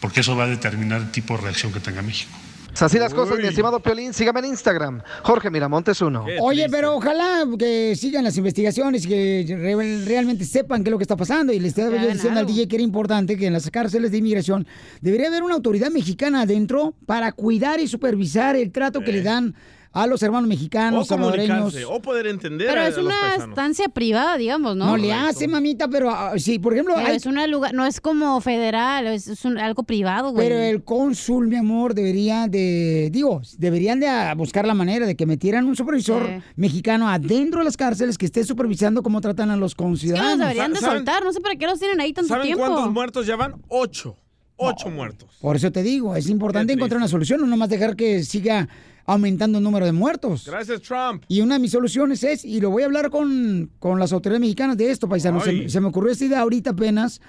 porque eso va a determinar el tipo de reacción que tenga México. Así las cosas, mi estimado Piolín. Sígame en Instagram, Jorge Miramontes uno. Oye, pero ojalá que sigan las investigaciones y que re- realmente sepan qué es lo que está pasando. Y le estaba yo diciendo al DJ que era importante que en las cárceles de inmigración debería haber una autoridad mexicana adentro para cuidar y supervisar el trato que le dan a los hermanos O mexicanos, salvadoreños. comunicarse, o poder entender Pero a, es a los una paisanos. estancia privada, digamos, ¿no? No, le hace, mamita, pero ah, sí, por ejemplo, Pero hay- es una lugar, no es como federal, es, es un- algo privado, güey. Pero el cónsul, mi amor, debería de, digo, deberían de ah, buscar la manera de que metieran un supervisor Sí. mexicano adentro de las cárceles que esté supervisando cómo tratan a los Es que conciudadanos. deberían de ¿Saben- soltar, no sé para qué los tienen ahí tanto ¿Saben tiempo. cuántos muertos ya van? Ocho. Ocho muertos. Por eso te digo, es importante encontrar una solución, no nomás dejar que siga aumentando el número de muertos. Gracias, Trump. Y una de mis soluciones es, y lo voy a hablar con, con las autoridades mexicanas de esto, paisanos, se, se me ocurrió esta idea ahorita apenas,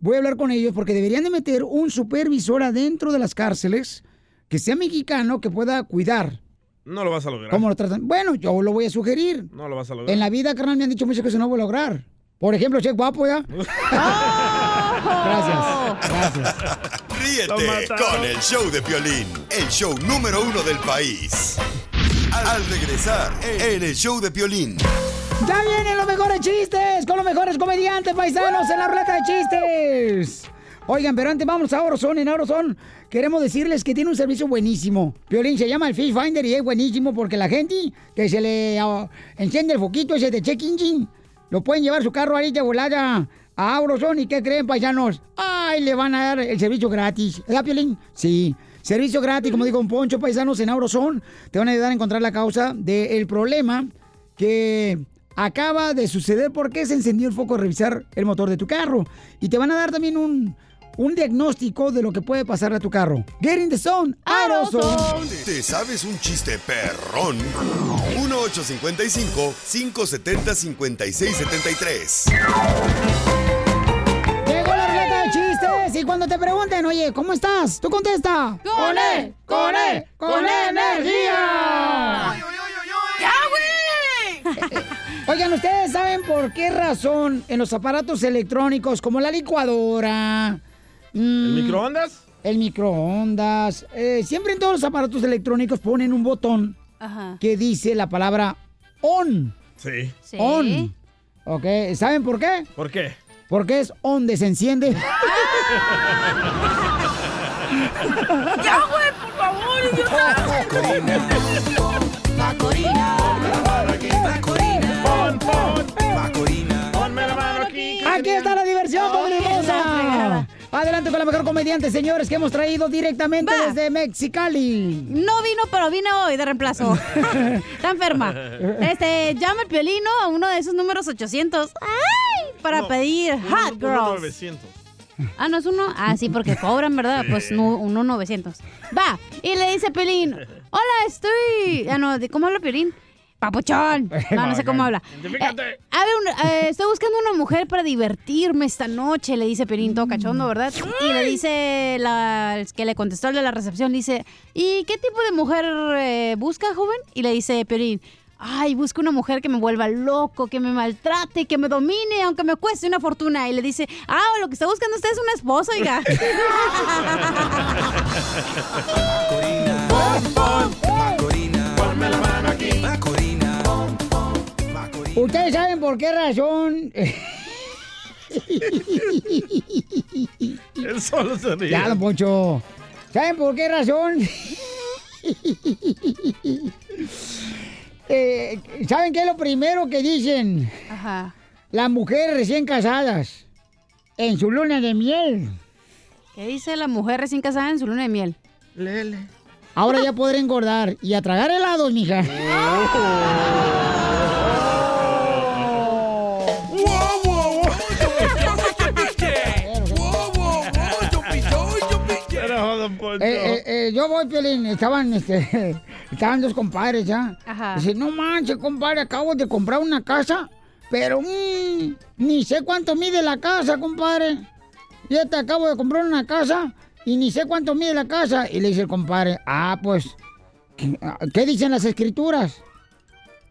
voy a hablar con ellos porque deberían de meter un supervisor adentro de las cárceles que sea mexicano, que pueda cuidar No lo vas a lograr. cómo lo tratan. Bueno, yo lo voy a sugerir. No lo vas a lograr. En la vida, carnal, me han dicho muchas que no voy a lograr. Por ejemplo, che guapo ya. [LAUGHS] [LAUGHS] Gracias, gracias. Ríete con el show de Piolín, el show número uno del país. Al regresar en el show de Piolín. Ya vienen los mejores chistes con los mejores comediantes paisanos en la ruleta de chistes. Oigan, pero antes vamos a Orozón. En Orozón queremos decirles que tiene un servicio buenísimo. Piolín se llama el Fish Finder y es buenísimo porque la gente que se le ah, enciende el foquito ese de check engine, lo pueden llevar su carro ahí de volada a Orozón. ¿Y qué creen, paisanos? ¡Ay, le van a dar el servicio gratis! ¿Verdad, Piolín? Sí. Servicio gratis, como digo un Poncho, paisanos en Aurozone. Te van a ayudar a encontrar la causa del problema que acaba de suceder porque se encendió el foco de revisar el motor de tu carro. Y te van a dar también un, un diagnóstico de lo que puede pasarle a tu carro. Get in the zone, AutoZone. ¿Te sabes un chiste perrón? 1855-570-5673. Llegó la ruleta de chistes y cuando te pregunten, oye, ¿cómo estás? Tú contesta. ¡Con E! ¡Con E! ¡Con E energía! ¡Ya, güey! [LAUGHS] Oigan, ¿ustedes saben por qué razón en los aparatos electrónicos como la licuadora, mm, ¿El microondas? El microondas. eh, siempre en todos los aparatos electrónicos ponen un botón Ajá. que dice la palabra on. Sí. On. Ok, ¿saben por qué? ¿Por qué? Porque es donde se enciende. [LAUGHS] ¡Ya, güey, por favor, idiota! Macorina. Macorina. Pon, pon. Macorina. Ponme la mano aquí. Aquí está la Adelante con la mejor comediante, señores, que hemos traído directamente Va. desde Mexicali. No vino, pero vine hoy de reemplazo. [LAUGHS] Está enferma. Este, llama el piolino a uno de esos números 800. ¡Ay! Para No, pedir uno- hot uno girls. 900. Ah, no es uno. Ah, sí, porque cobran, ¿verdad? Pues no, uno 900. Va, y le dice Pelín, hola, estoy... Ah, no, ¿de ¿cómo habla Pelín? Papuchón. [LAUGHS] No, no sé cómo habla. Eh, a ver, un- eh, estoy buscando una mujer para divertirme esta noche, le dice Pelín todo cachondo, ¿verdad? Y le dice la el que le contestó el de la recepción, dice, ¿y qué tipo de mujer eh, busca, joven? Y le dice Pelín, ay, busco una mujer que me vuelva loco, que me maltrate, que me domine, aunque me cueste una fortuna. Y le dice, ah, lo que está buscando usted es una esposa, oiga. [LAUGHS] Macorina. Ponme la mano aquí. Macorina. ¿Ustedes saben por qué razón? Él solo se ríe. ya, don Poncho. ¿Saben por qué razón? Eh, ¿Saben qué es lo primero que dicen Ajá. las mujeres recién casadas en su luna de miel? ¿Qué dice la mujer recién casada en su luna de miel? Lele. Ahora ya podré engordar y a tragar helados, mija. Pero, [LAUGHS] Yo voy, Piolín, estaban, este, [LAUGHS] estaban dos compadres ya. Ajá. Dice, no manches, compadre, acabo de comprar una casa, pero mm, ni sé cuánto mide la casa, compadre. Fíjate, acabo de comprar una casa y ni sé cuánto mide la casa. Y le dice el compadre, ah, pues, ¿qué, ¿qué dicen las escrituras?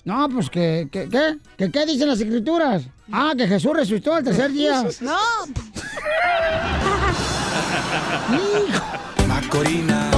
No, pues, ¿qué, qué, qué? ¿Qué, qué dicen las escrituras? Ah, que Jesús resucitó al tercer día. [LAUGHS] No. [LAUGHS] Macorina.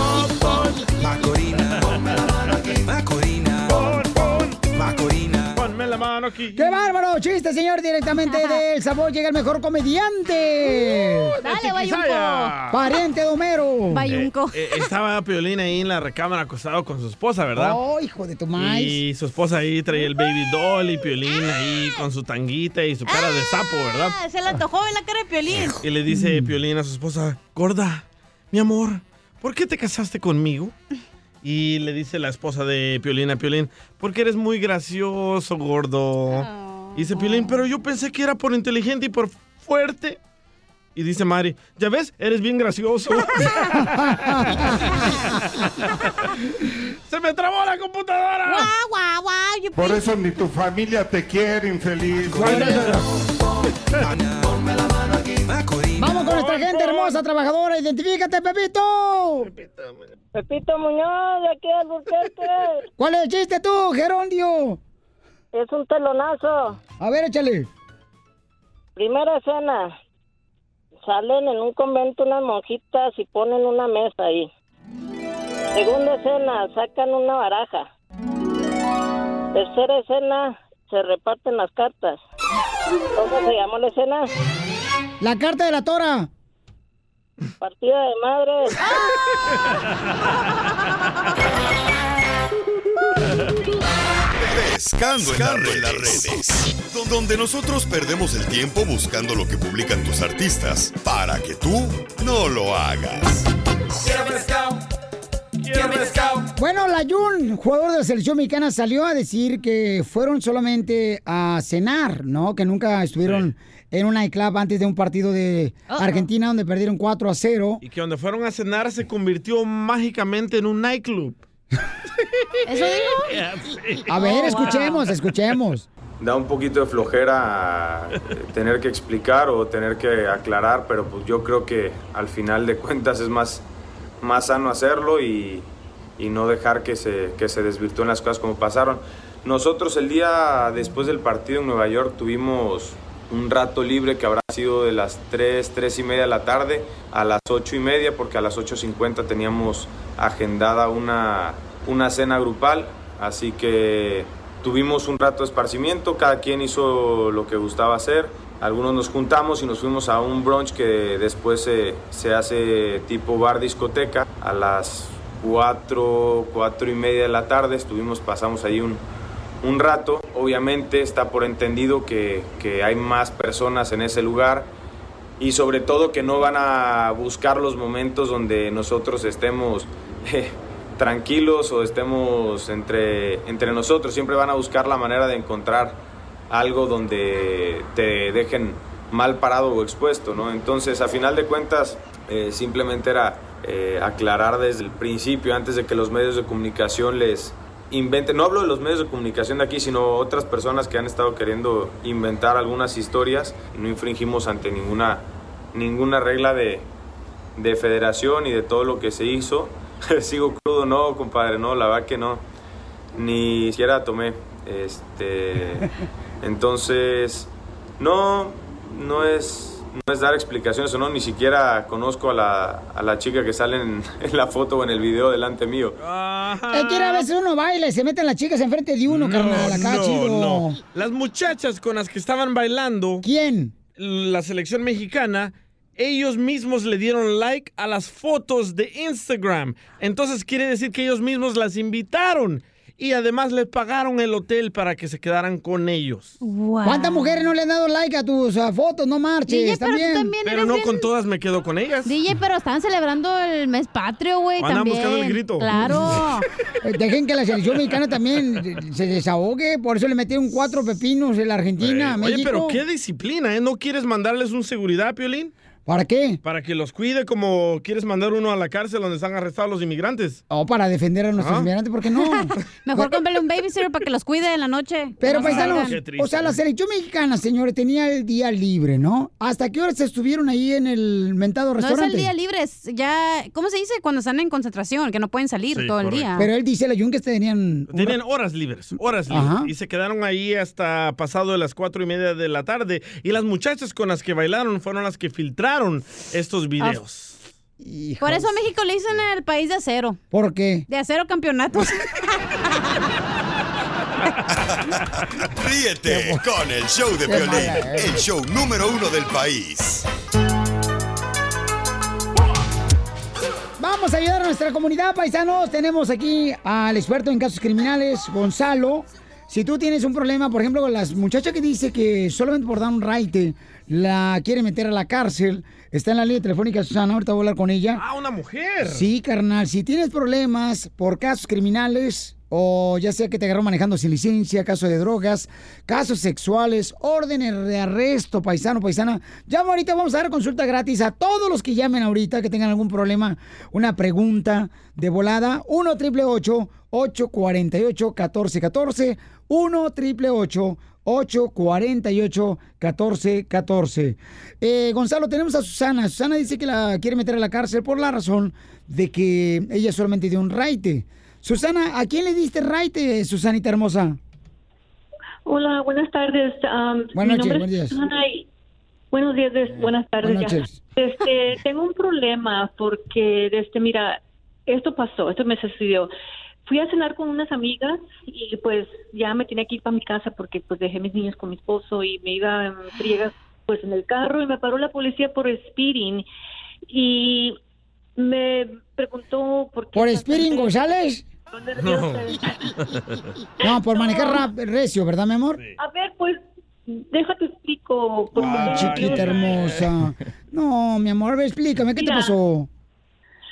Aquí. ¡Qué bárbaro! Chiste, señor, directamente del sabor llega el mejor comediante. Dale, Bayunco. Pariente de Homero. Bayunco. Eh, estaba Piolín ahí en la recámara acostado con su esposa, ¿verdad? Oh, hijo de tu maíz. Y su esposa ahí traía el baby doll y Piolín ahí con su tanguita y su cara de sapo, ¿verdad? Ah, se le antojó en la cara de Piolín. Y le dice Piolín a su esposa, gorda, mi amor, ¿por qué te casaste conmigo? Y le dice la esposa de Piolín a Piolín, porque eres muy gracioso, gordo. Y dice Piolín, pero yo pensé que era por inteligente y por fuerte. Y dice Mari, ya ves, eres bien gracioso. [LAUGHS] ¡Se me trabó la computadora! Guau, guau, Por eso ni tu familia te quiere, infeliz. Vamos con nuestra gente hermosa, trabajadora. Identifícate, Pepito. Pepito Muñoz, de aquí al Burquerque. ¿Cuál es el chiste tú, Gerondio? Es un telonazo. A ver, échale. Primera escena. Salen en un convento unas monjitas y ponen una mesa ahí. Segunda escena, sacan una baraja. Tercera escena, se reparten las cartas. ¿Cómo se llamó la escena? La carta de la tora. Partida de madres. Pescando, en las redes. Donde nosotros perdemos el tiempo buscando lo que publican tus artistas para que tú no lo hagas. Bueno, Layun, jugador de la selección mexicana, salió a decir que fueron solamente a cenar, ¿no? Que nunca estuvieron en un nightclub antes de un partido de Argentina donde perdieron 4 a 0. Y que donde fueron a cenar se convirtió mágicamente en un nightclub. [LAUGHS] ¿Eso dijo? [LAUGHS] A ver, escuchemos, escuchemos. da un poquito de flojera eh, tener que explicar o tener que aclarar, pero pues yo creo que al final de cuentas es más, más sano hacerlo y, y no dejar que se, que se desvirtúen las cosas como pasaron. Nosotros el día después del partido en Nueva York tuvimos un rato libre que habrá sido de las 3, 3 y media de la tarde a las 8 y media porque a las 8.50 teníamos agendada una, una cena grupal, así que tuvimos un rato de esparcimiento, cada quien hizo lo que gustaba hacer, algunos nos juntamos y nos fuimos a un brunch que después se, se hace tipo bar discoteca. A las 4, 4 y media de la tarde, estuvimos, pasamos ahí un, un rato. Obviamente está por entendido que, hay más personas en ese lugar y sobre todo que no van a buscar los momentos donde nosotros estemos [LAUGHS] eh, tranquilos o estemos entre, entre nosotros. Siempre van a buscar la manera de encontrar algo donde te dejen mal parado o expuesto, ¿no? Entonces, a final de cuentas, eh, simplemente era eh, aclarar desde el principio, antes de que los medios de comunicación les, inventen, no hablo de los medios de comunicación de aquí, sino otras personas que han estado queriendo inventar algunas historias. No infringimos ante ninguna, ninguna regla de, de federación y de todo lo que se hizo. [LAUGHS] Sigo crudo, no, compadre, no, la verdad que no. Ni siquiera tomé. Este, [LAUGHS] entonces, no, no es no es dar explicaciones o no, ni siquiera conozco a la, a la chica que sale en, [LAUGHS] en, la foto o en el video delante mío. Es que a veces uno baila y se meten las chicas enfrente de uno, carnal, acá, no, chido. no. Las muchachas con las que estaban bailando. ¿Quién? La selección mexicana. Ellos mismos le dieron like a las fotos de Instagram. Entonces quiere decir que ellos mismos las invitaron. Y además le pagaron el hotel para que se quedaran con ellos. ¿Cuántas mujeres no le han dado like a tus fotos? No marches, DJ, pero tú también. también Pero eres no bien- con todas me quedo con ellas. DJ, pero estaban celebrando el mes patrio, güey, Andan también. buscando el grito. Claro. [LAUGHS] Eh, Dejen que la selección mexicana también se desahogue, por eso le metieron cuatro pepinos en la Argentina, Eh, México. Oye, pero qué disciplina, ¿eh? ¿No quieres mandarles un seguridad, Piolín? ¿Para qué? Para que los cuide como quieres mandar uno a la cárcel donde están arrestados los inmigrantes. O para defender a nuestros Ah. inmigrantes, ¿por qué no? [LAUGHS] [LAUGHS] Mejor cómprale un babysitter para que los cuide en la noche. Pero No paisanos, o sea, la selección mexicana, señores, tenía el día libre, ¿no? ¿Hasta qué horas estuvieron ahí en el mentado No es restaurante? el día libre, es ya, ¿cómo se dice? Cuando están en concentración, que no pueden salir Sí, todo el día. Pero él dice, la Jun, que tenían... Tenían horas libres, horas libres. Ajá. Y se quedaron ahí hasta pasado de las cuatro y media de la tarde. Y las muchachas con las que bailaron fueron las que filtraron estos videos. Por eso a México le dicen el país de acero. ¿Por qué? De acero campeonatos. [LAUGHS] Ríete con el show de Piolín, eres. el show número uno del país. Vamos a ayudar a nuestra comunidad, paisanos. Tenemos aquí al experto en casos criminales, Gonzalo. Si tú tienes un problema, por ejemplo, con las muchachas que dice que solamente por dar un raite la quiere meter a la cárcel, está en la línea telefónica Susana, ahorita voy a hablar con ella. ¡Ah, una mujer! Sí, carnal, si tienes problemas por casos criminales o ya sea que te agarró manejando sin licencia, casos de drogas, casos sexuales, órdenes de arresto, paisano, paisana, llama ahorita, vamos a dar consulta gratis a todos los que llamen ahorita que tengan algún problema, una pregunta de volada, 1 888 848 1414 1 888 848 1414 eh, Gonzalo, tenemos a Susana. Susana dice que la quiere meter a la cárcel por la razón de que ella solamente dio un raite. Susana, ¿a quién le diste raite, Susanita hermosa? Hola, buenas tardes. Am, Buenas noches, buenos días. Y- buenos días, des- buenas tardes. Buenas ya. Este, tengo un problema porque, este, mira, esto pasó, esto me sucedió. Fui a cenar con unas amigas y pues ya me tenía que ir para mi casa porque pues dejé mis niños con mi esposo y me iba en friegas pues en el carro y me paró la policía por speeding y me preguntó por qué... ¿Por Spirin González? No. No, por manejar rap, recio, ¿verdad, mi amor? A ver, pues, déjate explico. porque- Ay, chiquita hermosa. No, mi amor, a ver, explícame, ¿qué te pasó?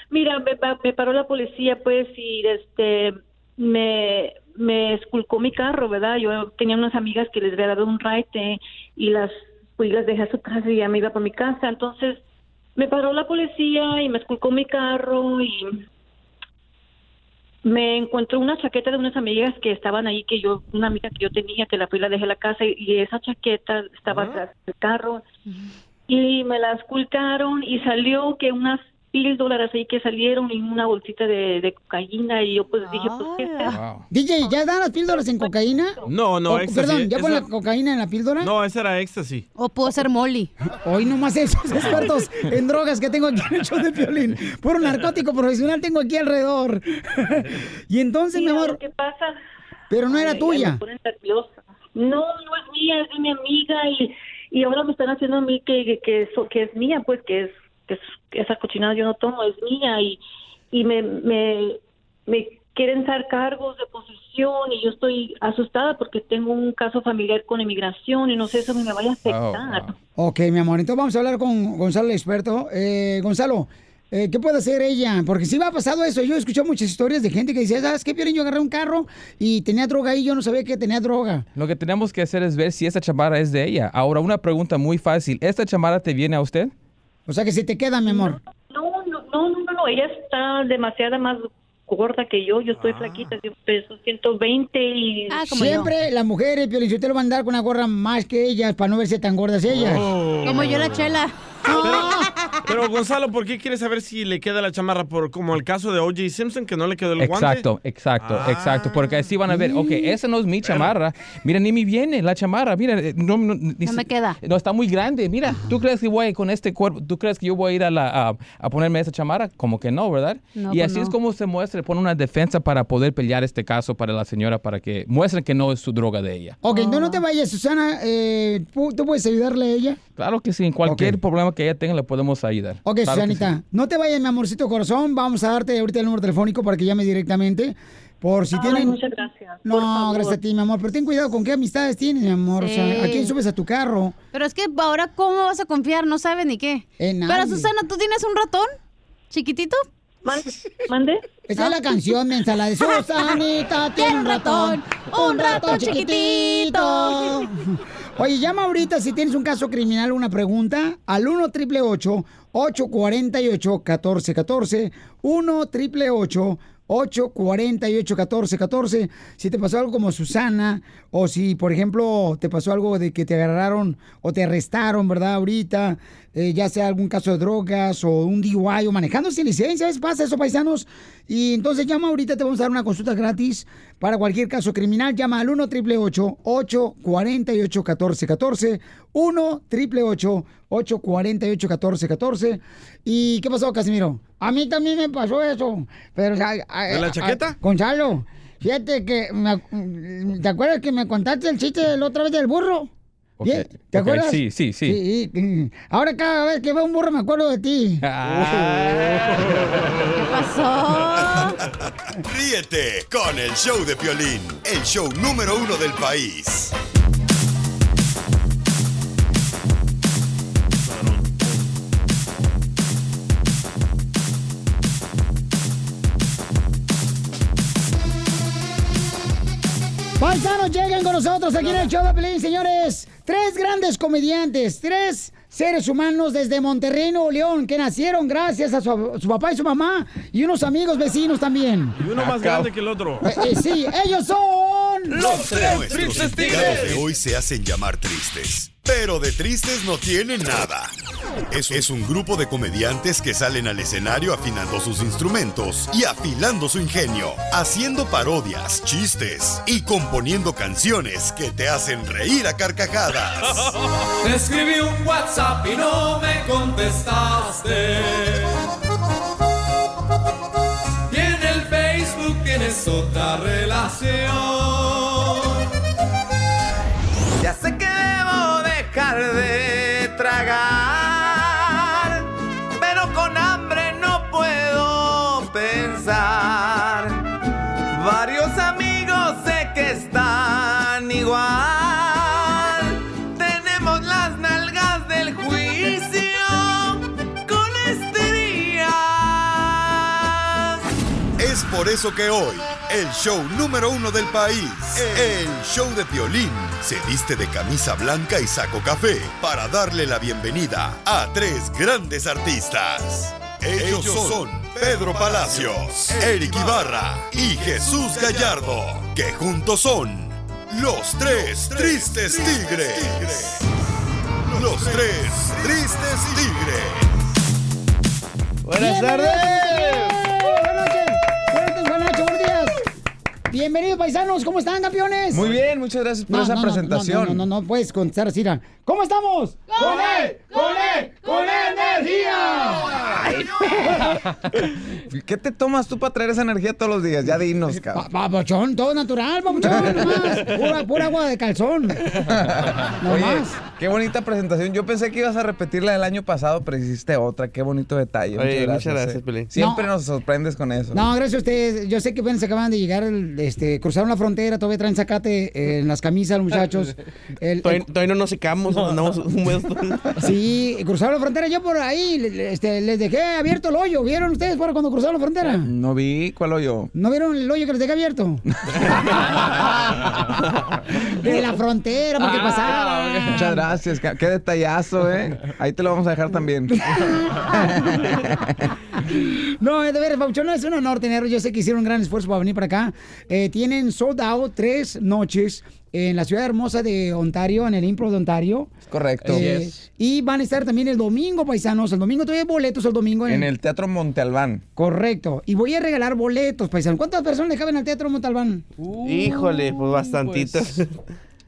Mira, me, pa- me paró la policía, pues, y este, me, me esculcó mi carro, ¿verdad? Yo tenía unas amigas que les había dado un ride y las, fui y las dejé a su casa y ya me iba para mi casa. Entonces, me paró la policía y me esculcó mi carro y me encontró una chaqueta de unas amigas que estaban ahí, que yo, una amiga que yo tenía, que la fui y la dejé en la casa y, y esa chaqueta estaba atrás del carro. Y me la esculcaron y salió que unas píldoras ahí que salieron y una bolsita de, de cocaína y yo pues dije, pues ¿qué es [LAUGHS] esto? DJ, ¿ya dan las píldoras en cocaína? No, no, O, éxtasis. Perdón, ¿ya ponen Esa- la cocaína en la píldora? No, ese era éxtasis. O puedo ser Molly. Hoy nomás esos expertos en drogas que tengo aquí en el show de Piolín. Puro narcótico profesional tengo aquí alrededor. y entonces, mi amor... ¿Qué pasa? Pero no era Ay, tuya. No, no es mía, es de mi amiga y, y ahora me están haciendo a mí que, que, que, eso- que es mía, pues que es que es- que esa cochinada yo no tomo, es mía y, y me, me, me quieren dar cargos de posesión y yo estoy asustada porque tengo un caso familiar con inmigración y no sé eso me vaya a afectar. Ok, mi amor, entonces vamos a hablar con Gonzalo, el experto. Eh, Gonzalo, eh, ¿qué puede hacer ella? Porque sí me ha pasado eso. Yo he escuchado muchas historias de gente que dice, ¿sabes qué, Piolín? Yo agarré un carro y tenía droga ahí, yo no sabía que tenía droga. Lo que tenemos que hacer es ver si esa chamarra es de ella. Ahora, una pregunta muy fácil. ¿Esta chamarra te viene a usted? O sea que si te queda, mi amor. No, no, no, no, no, no, ella está demasiado más gorda que yo, yo estoy flaquita, yo peso 120 y... Siempre las mujeres, Piolín, si usted lo va a andar con una gorra más que ellas para no verse tan gordas ellas. Oh. Como yo la chela. [LAUGHS] Pero Gonzalo, ¿por qué quieres saber si le queda la chamarra? Por como el caso de O.J. Simpson, que no le quedó el guante. Exacto, exacto, exacto. Porque así van a ver, ok, esa no es mi chamarra. Mira, ni me viene la chamarra. Mira, eh, no, no, ni No se- me queda. No, está muy grande. Mira, ¿tú crees que voy con este cuerpo? ¿Tú crees que yo voy a ir a, la, a, a ponerme esa chamarra? Como que no, ¿verdad? No, y pues así es como se muestra, pone una defensa para poder pelear este caso para la señora, para que muestren que no es su droga de ella. Ok, no, no te vayas, Susana. eh, ¿tú tú puedes ayudarle a ella? Claro que sí, en cualquier problema que ella tenga le podemos ayudar. Ok, Claro Susanita, sí. no te vayas, mi amorcito corazón. Vamos a darte ahorita el número telefónico para que llames directamente. Por si Ay, tienen. muchas gracias. No, gracias a ti, mi amor. Pero ten cuidado con qué amistades tienes, mi amor. O sea. ¿a quién subes a tu carro? Pero es que ahora, ¿cómo vas a confiar? No sabes ni qué. En Pero nadie. Susana, ¿tú tienes un ratón? ¿Chiquitito? ¿Mande? Esa es la canción, mensa, la de [LAUGHS] Susanita tiene un ratón, un ratón chiquitito. [LAUGHS] Oye, llama ahorita si tienes un caso criminal una pregunta al 1 triple 848 1414 1 triple 848-1414. Si te pasó algo como Susana, o si, por ejemplo, te pasó algo de que te agarraron o te arrestaron, ¿verdad? Ahorita, eh, ya sea algún caso de drogas o un DUI o manejando sin licencia, ¿ves? Pasa eso, paisanos. Y entonces llama ahorita, te vamos a dar una consulta gratis para cualquier caso criminal. Llama al 1 888 848 1414 1 888 848 1414 ¿Y qué pasó, Casimiro? A mí también me pasó eso. Pero, ¿De la chaqueta? Gonzalo, fíjate que... me ¿Te acuerdas que me contaste el chiste la otra vez del burro? Bien, ¿Te acuerdas? sí, sí, sí. Ahora cada vez que veo un burro me acuerdo de ti. [LAUGHS] ¿Qué pasó? Ríete con el show de Piolín, el show número uno del país. Paisanos, lleguen con nosotros aquí en el show de Pelín, señores. Tres grandes comediantes, tres seres humanos desde Monterrey, Nuevo León, que nacieron gracias a su, su papá y su mamá y unos amigos vecinos también. Y uno más grande que el otro. Eh, eh, sí, ellos son Los tres Nuestros invitados de hoy se hacen llamar tristes, pero de tristes no tienen nada. Es, un grupo de comediantes que salen al escenario afinando sus instrumentos y afilando su ingenio, haciendo parodias, chistes y componiendo canciones que te hacen reír a carcajadas. [LAUGHS] Te escribí un WhatsApp y no me contestaste. Y el Facebook tienes otra relación. Eso que hoy, el show número uno del país, el show de Piolín, se viste de camisa blanca y saco café para darle la bienvenida a tres grandes artistas. Ellos son Pedro Palacios, Eric Ibarra y Jesús Gallardo, que juntos son los tres tristes tigres. Los tres tristes tigres. Buenas tardes. Bienvenidos, paisanos. ¿Cómo están, campeones? Muy bien, muchas gracias por esa presentación. No, no, no, no, puedes contestar así. mira. ¿Cómo estamos? ¡Con él! ¡Con él! ¡Con energía! [LAUGHS] ¿Qué te tomas tú para traer esa energía todos los días? Ya dinos, cabrón. Papuchón, todo natural, papuchón, [LAUGHS] nomás. Pura, pura agua de calzón. [LAUGHS] No Oye, más. qué bonita presentación. Yo pensé que ibas a repetir la del año pasado, pero hiciste otra. Qué bonito detalle. Oye, muchas gracias, eh. Pelín. Siempre nos sorprendes con eso. No, gracias a ustedes. Yo sé que apenas acaban de llegar, el- este, cruzaron la frontera, todavía traen zacate eh, en las camisas los muchachos. El- Todavía, todavía no nos secamos, andamos húmedos. Sí, cruzaron la frontera. Yo por ahí este, les dejé abierto el hoyo. ¿Vieron ustedes por cuando cruzaron la frontera? No vi, ¿cuál hoyo? ¿No vieron el hoyo que les dejé abierto? [LAUGHS] De la frontera, porque Ah, pasaba. Muchas gracias. Qué, detallazo, ¿eh? Ahí te lo vamos a dejar también. [LAUGHS] No, de veras, Pauchón, no es un honor tenerlos. Yo sé que hicieron un gran esfuerzo para venir para acá. Eh, tienen sold out tres noches en la ciudad hermosa de Ontario, en el Impro de Ontario. Correcto. Eh, Y van a estar también el domingo, paisanos. El domingo todavía hay boletos el domingo. En el Teatro Monte Albán. Correcto. Y voy a regalar boletos, paisanos. ¿Cuántas personas le caben al Teatro Montalbán? Híjole, pues bastantitas.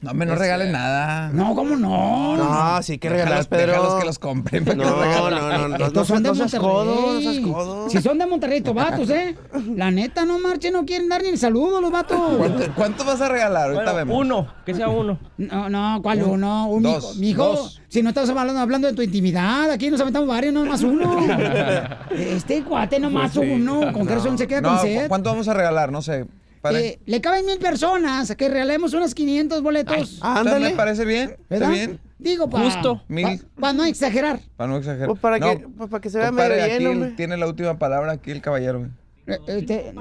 No, me no regales nada. No, ¿cómo no? No, sí que regalar, Pedro. déjalos que los compren. ¿para qué No, no, no, no, Estos no, son de Monterrey. Si son de Monterrey, estos vatos, ¿eh? La neta, no marchen, no quieren dar ni el saludo los vatos. ¿Cuánto, cuánto vas a regalar? Ahorita vemos. Uno, que sea uno. No, no, ¿cuál uno? Un Dos, mijo, si no estás hablando, hablando de tu intimidad, aquí nos aventamos varios, no más uno. [LAUGHS] Este cuate no más uno, con qué razón se queda No, con sed. ¿Cuánto vamos a regalar? No sé. Eh, le caben mil personas, que regalemos unos 500 boletos. ándale. ¿Me parece bien? ¿Está ¿Verdad? bien? Digo, para Justo. No exagerar. Para no exagerar. Pues para No, que- pues para que se vea medio aquí tiene la última palabra aquí el caballero. Eh, este,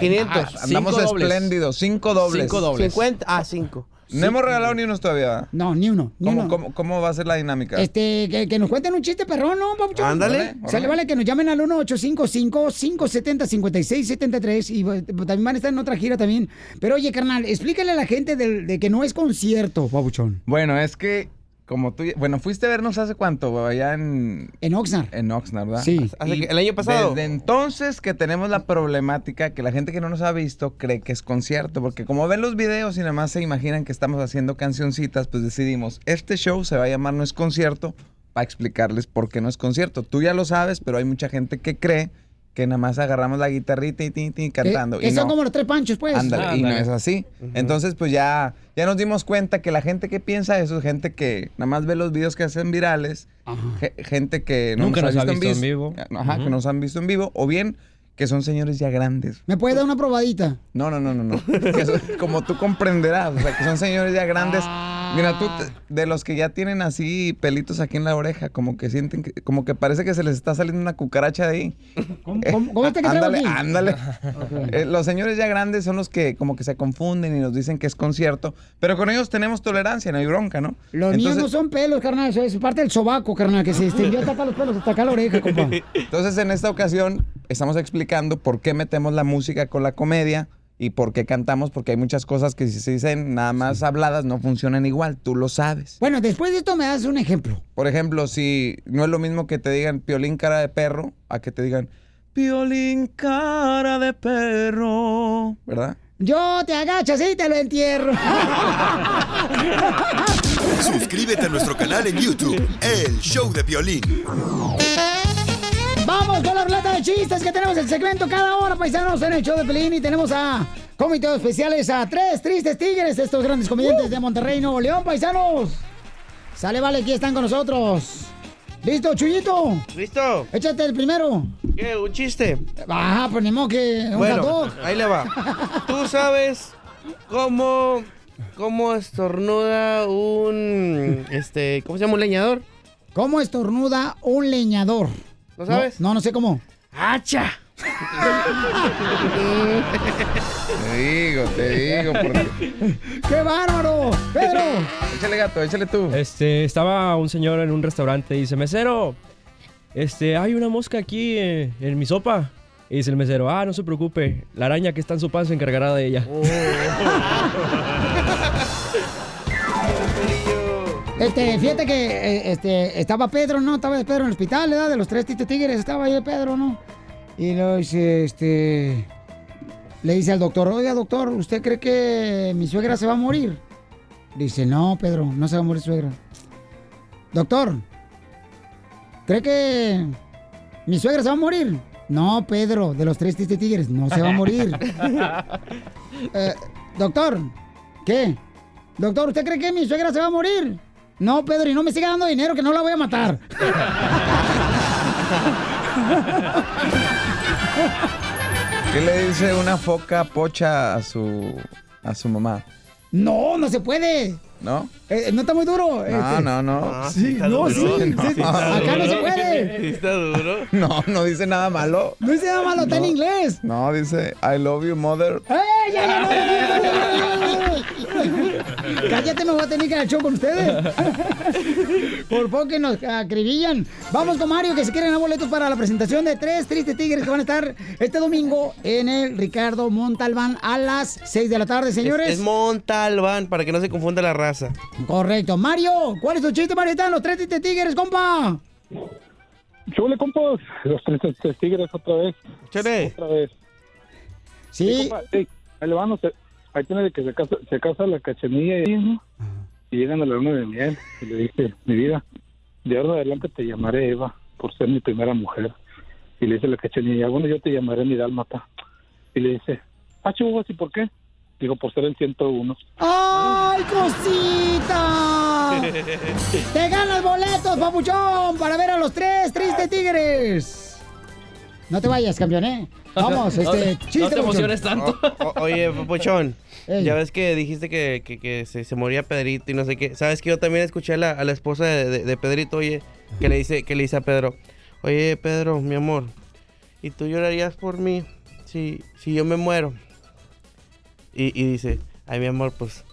500. Ah, andamos Cinco dobles. espléndidos. Cinco dobles. Cinco dobles. 50, ah, 5. No hemos regalado ni unos todavía. No, ni uno. Ni ¿Cómo, uno. cómo, cómo va a ser la dinámica? Este, que, que nos cuenten un chiste perrón, ¿no, papuchón? Ándale, Sale, órale. vale que nos llamen al 1-855-570-5673 y eh, también van a estar en otra gira también. Pero oye, carnal, explícale a la gente del- de que no es concierto, papuchón. Bueno, es que como tú... Bueno, fuiste a vernos hace cuánto, allá en... En Oxnard. En Oxnard, ¿verdad? Sí. Hace Y que- el año pasado. Desde entonces que tenemos la problemática que la gente que no nos ha visto cree que es concierto, porque como ven los videos y nada más se imaginan que estamos haciendo cancioncitas, pues decidimos, este show se va a llamar No es concierto para explicarles por qué no es concierto. Tú ya lo sabes, pero hay mucha gente que cree que nada más agarramos la guitarrita y, tin, tin, cantando. Que y son no. como los tres panchos, pues. Ándale, y no es así. Entonces, pues ya, ya nos dimos cuenta que la gente que piensa eso es gente que nada más ve los videos que hacen virales, ge- gente que no Nunca nos, nos ha visto, visto en vis- vivo. Ajá, que nos han visto en vivo, o bien que son señores ya grandes. ¿Me puede dar una probadita? No, no, no, no, no. Que son- como tú comprenderás, o sea, que son señores ya grandes. Mira, tú, te- de los que ya tienen así pelitos aquí en la oreja, como que sienten, que, como que parece que se les está saliendo una cucaracha de ahí. [LAUGHS] ¿Cómo, cómo- cómo que traigo ándale, aquí? ándale. [LAUGHS] Eh, los señores ya grandes son los que como que se confunden y nos dicen que es concierto, pero con ellos tenemos tolerancia, no hay bronca, ¿no? Los míos Entonces- no son pelos, carnal, eso es parte del sobaco, carnal, que se [LAUGHS] extendió hasta acá los pelos, hasta acá la oreja, compa. Entonces, en esta ocasión, estamos explicando por qué metemos la música con la comedia y por qué cantamos, porque hay muchas cosas que si se dicen nada más habladas no funcionan igual, tú lo sabes. Bueno, después de esto me das un ejemplo. Por ejemplo, si no es lo mismo que te digan piolín cara de perro, a que te digan piolín cara de perro, ¿verdad? Yo te agachas y te lo entierro. Suscríbete a nuestro canal en YouTube, El Show de Violín. Vamos con la ruleta de chistes que tenemos el segmento cada hora, paisanos, en el show de Pelín. Y tenemos a comités especiales a tres tristes tigres, estos grandes comediantes de Monterrey, Nuevo León, paisanos. Sale, vale, aquí están con nosotros. ¿Listo, Chuyito? ¿Listo? Échate el primero. ¿Qué? ¿Un chiste? Ah, pues ni modo que un Bueno, ahí le va. ¿Tú sabes cómo, cómo estornuda un, este, ¿cómo se llama un leñador? ¿Cómo estornuda un leñador? ¿No sabes? No, no, sé cómo. ¡Hacha! Te digo, te digo, porque... ¡Qué bárbaro! ¡Pedro! Échale gato, échale tú. Este, estaba un señor en un restaurante y dice, mesero, este, hay una mosca aquí eh, en mi sopa. Y dice el mesero, ah, no se preocupe, la araña que está en su pan se encargará de ella. [LAUGHS] Este, fíjate que eh, este, estaba Pedro, ¿no? Estaba Pedro en el hospital, ¿verdad? De los tres Tito Tigres, estaba ahí Pedro, ¿no? Y luego dice, este... Le dice al doctor, oiga, doctor, ¿usted cree que mi suegra se va a morir? Dice, no, Pedro, no se va a morir suegra. Doctor, ¿cree que mi suegra se va a morir? No, Pedro, de los tres Tito Tigres, no se va a morir. [LAUGHS] Eh, doctor, ¿qué? Doctor, ¿usted cree que mi suegra se va a morir? No, Pedro, y no me siga dando dinero que no la voy a matar. ¿Qué le dice una foca pocha a su a su mamá? No, no se puede. ¿No? Eh, no está muy duro. No, este. no, no. Ah, sí, no, sí, sí. Acá no se puede. está duro? No, no dice nada malo. No dice nada malo, está en No. inglés. No, dice I love you, mother. ¡Eh, ya, ya, no, no, no, no, no! Cállate, me voy a tener que show con ustedes. Por poco que nos acribillan. Vamos con Mario, que se quieren dar boletos para la presentación de tres tristes tigres que van a estar este domingo en el Ricardo Montalbán a las 6 de la tarde, señores. Es, es Montalbán, para que no se confunda la raza. Correcto. Mario, ¿cuál es tu chiste, Mario? Están los tres tigres, compa. Chule, compas. Los tres, tigres otra vez. Chule. Otra vez. Sí. compa, ey, ahí le van, no sé, ahí tiene que se casa, se casa la cachanilla y, ¿no? y llegan a la luna de miel. Y le dice, mi vida, de ahora en adelante te llamaré Eva por ser mi primera mujer. Y le dice la cachanilla, bueno, yo te llamaré mi dálmata. Y le dice, ah, ¿y por qué? Digo, por ser el 101. ¡Ay, cosita! [LAUGHS] ¡Te ganas boletos, papuchón! Para ver a los tres tristes tigres. No te vayas, campeón, ¿eh? Vamos, [LAUGHS] este, chiste, papuchón. O- o- oye, Papuchón, Ey. ya ves que dijiste que, que- que se, se moría Pedrito y no sé qué. ¿Sabes que yo también escuché a la, a la esposa de, de- de Pedrito, oye, que le dice que le dice a Pedro, oye, Pedro, mi amor, ¿y tú llorarías por mí si, si yo me muero? Y, y dice, ay, mi amor, pues,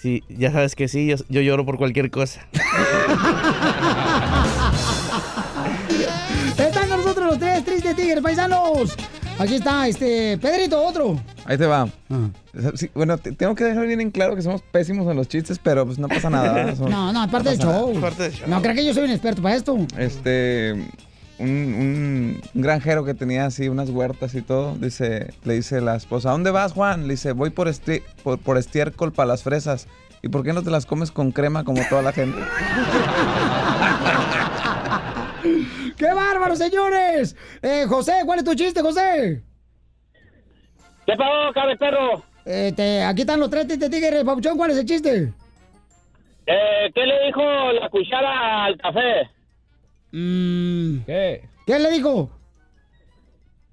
sí, ya sabes que sí, yo, yo lloro por cualquier cosa. [LAUGHS] Están con nosotros los tres tristes tigres, paisanos. Aquí está, este, Pedrito, otro. Ahí te va. Ah. Sí, bueno, te- tengo que dejar bien en claro que somos pésimos en los chistes, pero pues no pasa nada. [LAUGHS] Son- No, no, aparte del pasa nada. show. No, creo que yo soy un experto para esto. Este, un, un- un granjero que tenía así unas huertas y todo, dice, le dice la esposa, ¿a dónde vas, Juan? Le dice, voy por, esti- por, por estiércol para las fresas. ¿Y por qué no te las comes con crema como toda la gente? [LAUGHS] ¡Qué bárbaro, señores! Eh, José, ¿cuál es tu chiste, José? ¿Qué pasó, cabe perro? Este, aquí están los tres tigres, papuchón, ¿cuál es el chiste? Eh, ¿Qué le dijo la cuchara al café? Mm, ¿Qué? ¿Qué le dijo?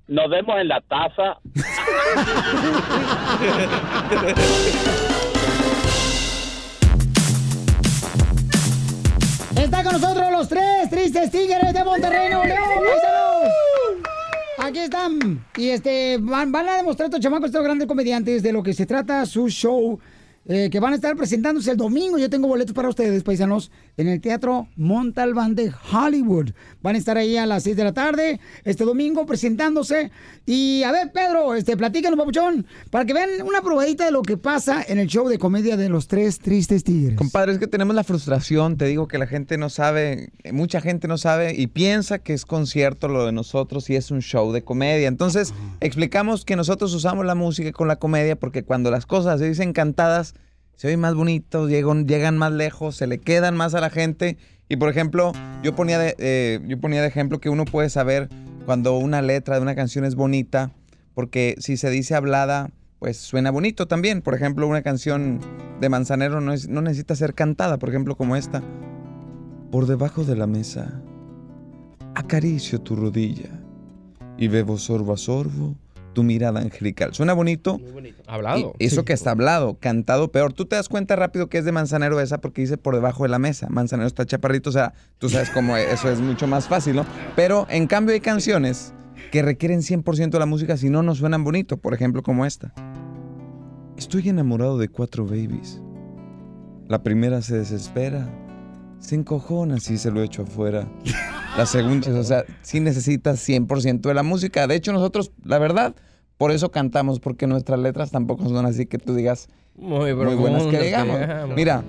Nos vemos en la taza. Está con nosotros los tres tristes tigres de Monterrey, Nuevo León. Aquí están. Y este van, van a demostrar estos chamacos, estos grandes comediantes, de lo que se trata su show. Eh, que van a estar presentándose el domingo. Yo tengo boletos para ustedes, paisanos, en el Teatro Montalbán de Hollywood. Van a estar ahí a las 6 de la tarde, este domingo, presentándose. Y a ver, Pedro, este, platícanos, papuchón, para que vean una probadita de lo que pasa en el show de comedia de los tres tristes tigres. Compadre, es que tenemos la frustración, te digo que la gente no sabe, mucha gente no sabe y piensa que es concierto lo de nosotros y es un show de comedia. Entonces, explicamos que nosotros usamos la música con la comedia porque cuando las cosas se dicen cantadas, se oyen más bonitos, llegan, llegan más lejos, se le quedan más a la gente. Y por ejemplo, yo ponía de, eh, yo ponía de ejemplo que uno puede saber cuando una letra de una canción es bonita, porque si se dice hablada, pues suena bonito también. Por ejemplo, una canción de Manzanero no, no necesita ser cantada, por ejemplo, como esta. Por debajo de la mesa, acaricio tu rodilla y bebo sorbo a sorbo tu mirada angelical. Suena bonito. Hablado. Y eso Sí. que está hablado, cantado peor. Tú te das cuenta rápido que es de Manzanero esa porque dice por debajo de la mesa. Manzanero está chaparrito, o sea, tú sabes cómo eso es mucho más fácil, ¿no? Pero en cambio hay canciones que requieren 100% la música si no, no suenan bonito. Por ejemplo, como esta. Estoy enamorado de cuatro babies. La primera se desespera, se encojona si se lo echo afuera. La segunda, o sea, sí necesitas 100% de la música. De hecho, nosotros, la verdad, Por eso cantamos, porque nuestras letras tampoco son así que tú digas Muy, muy buenas que digamos. Mira,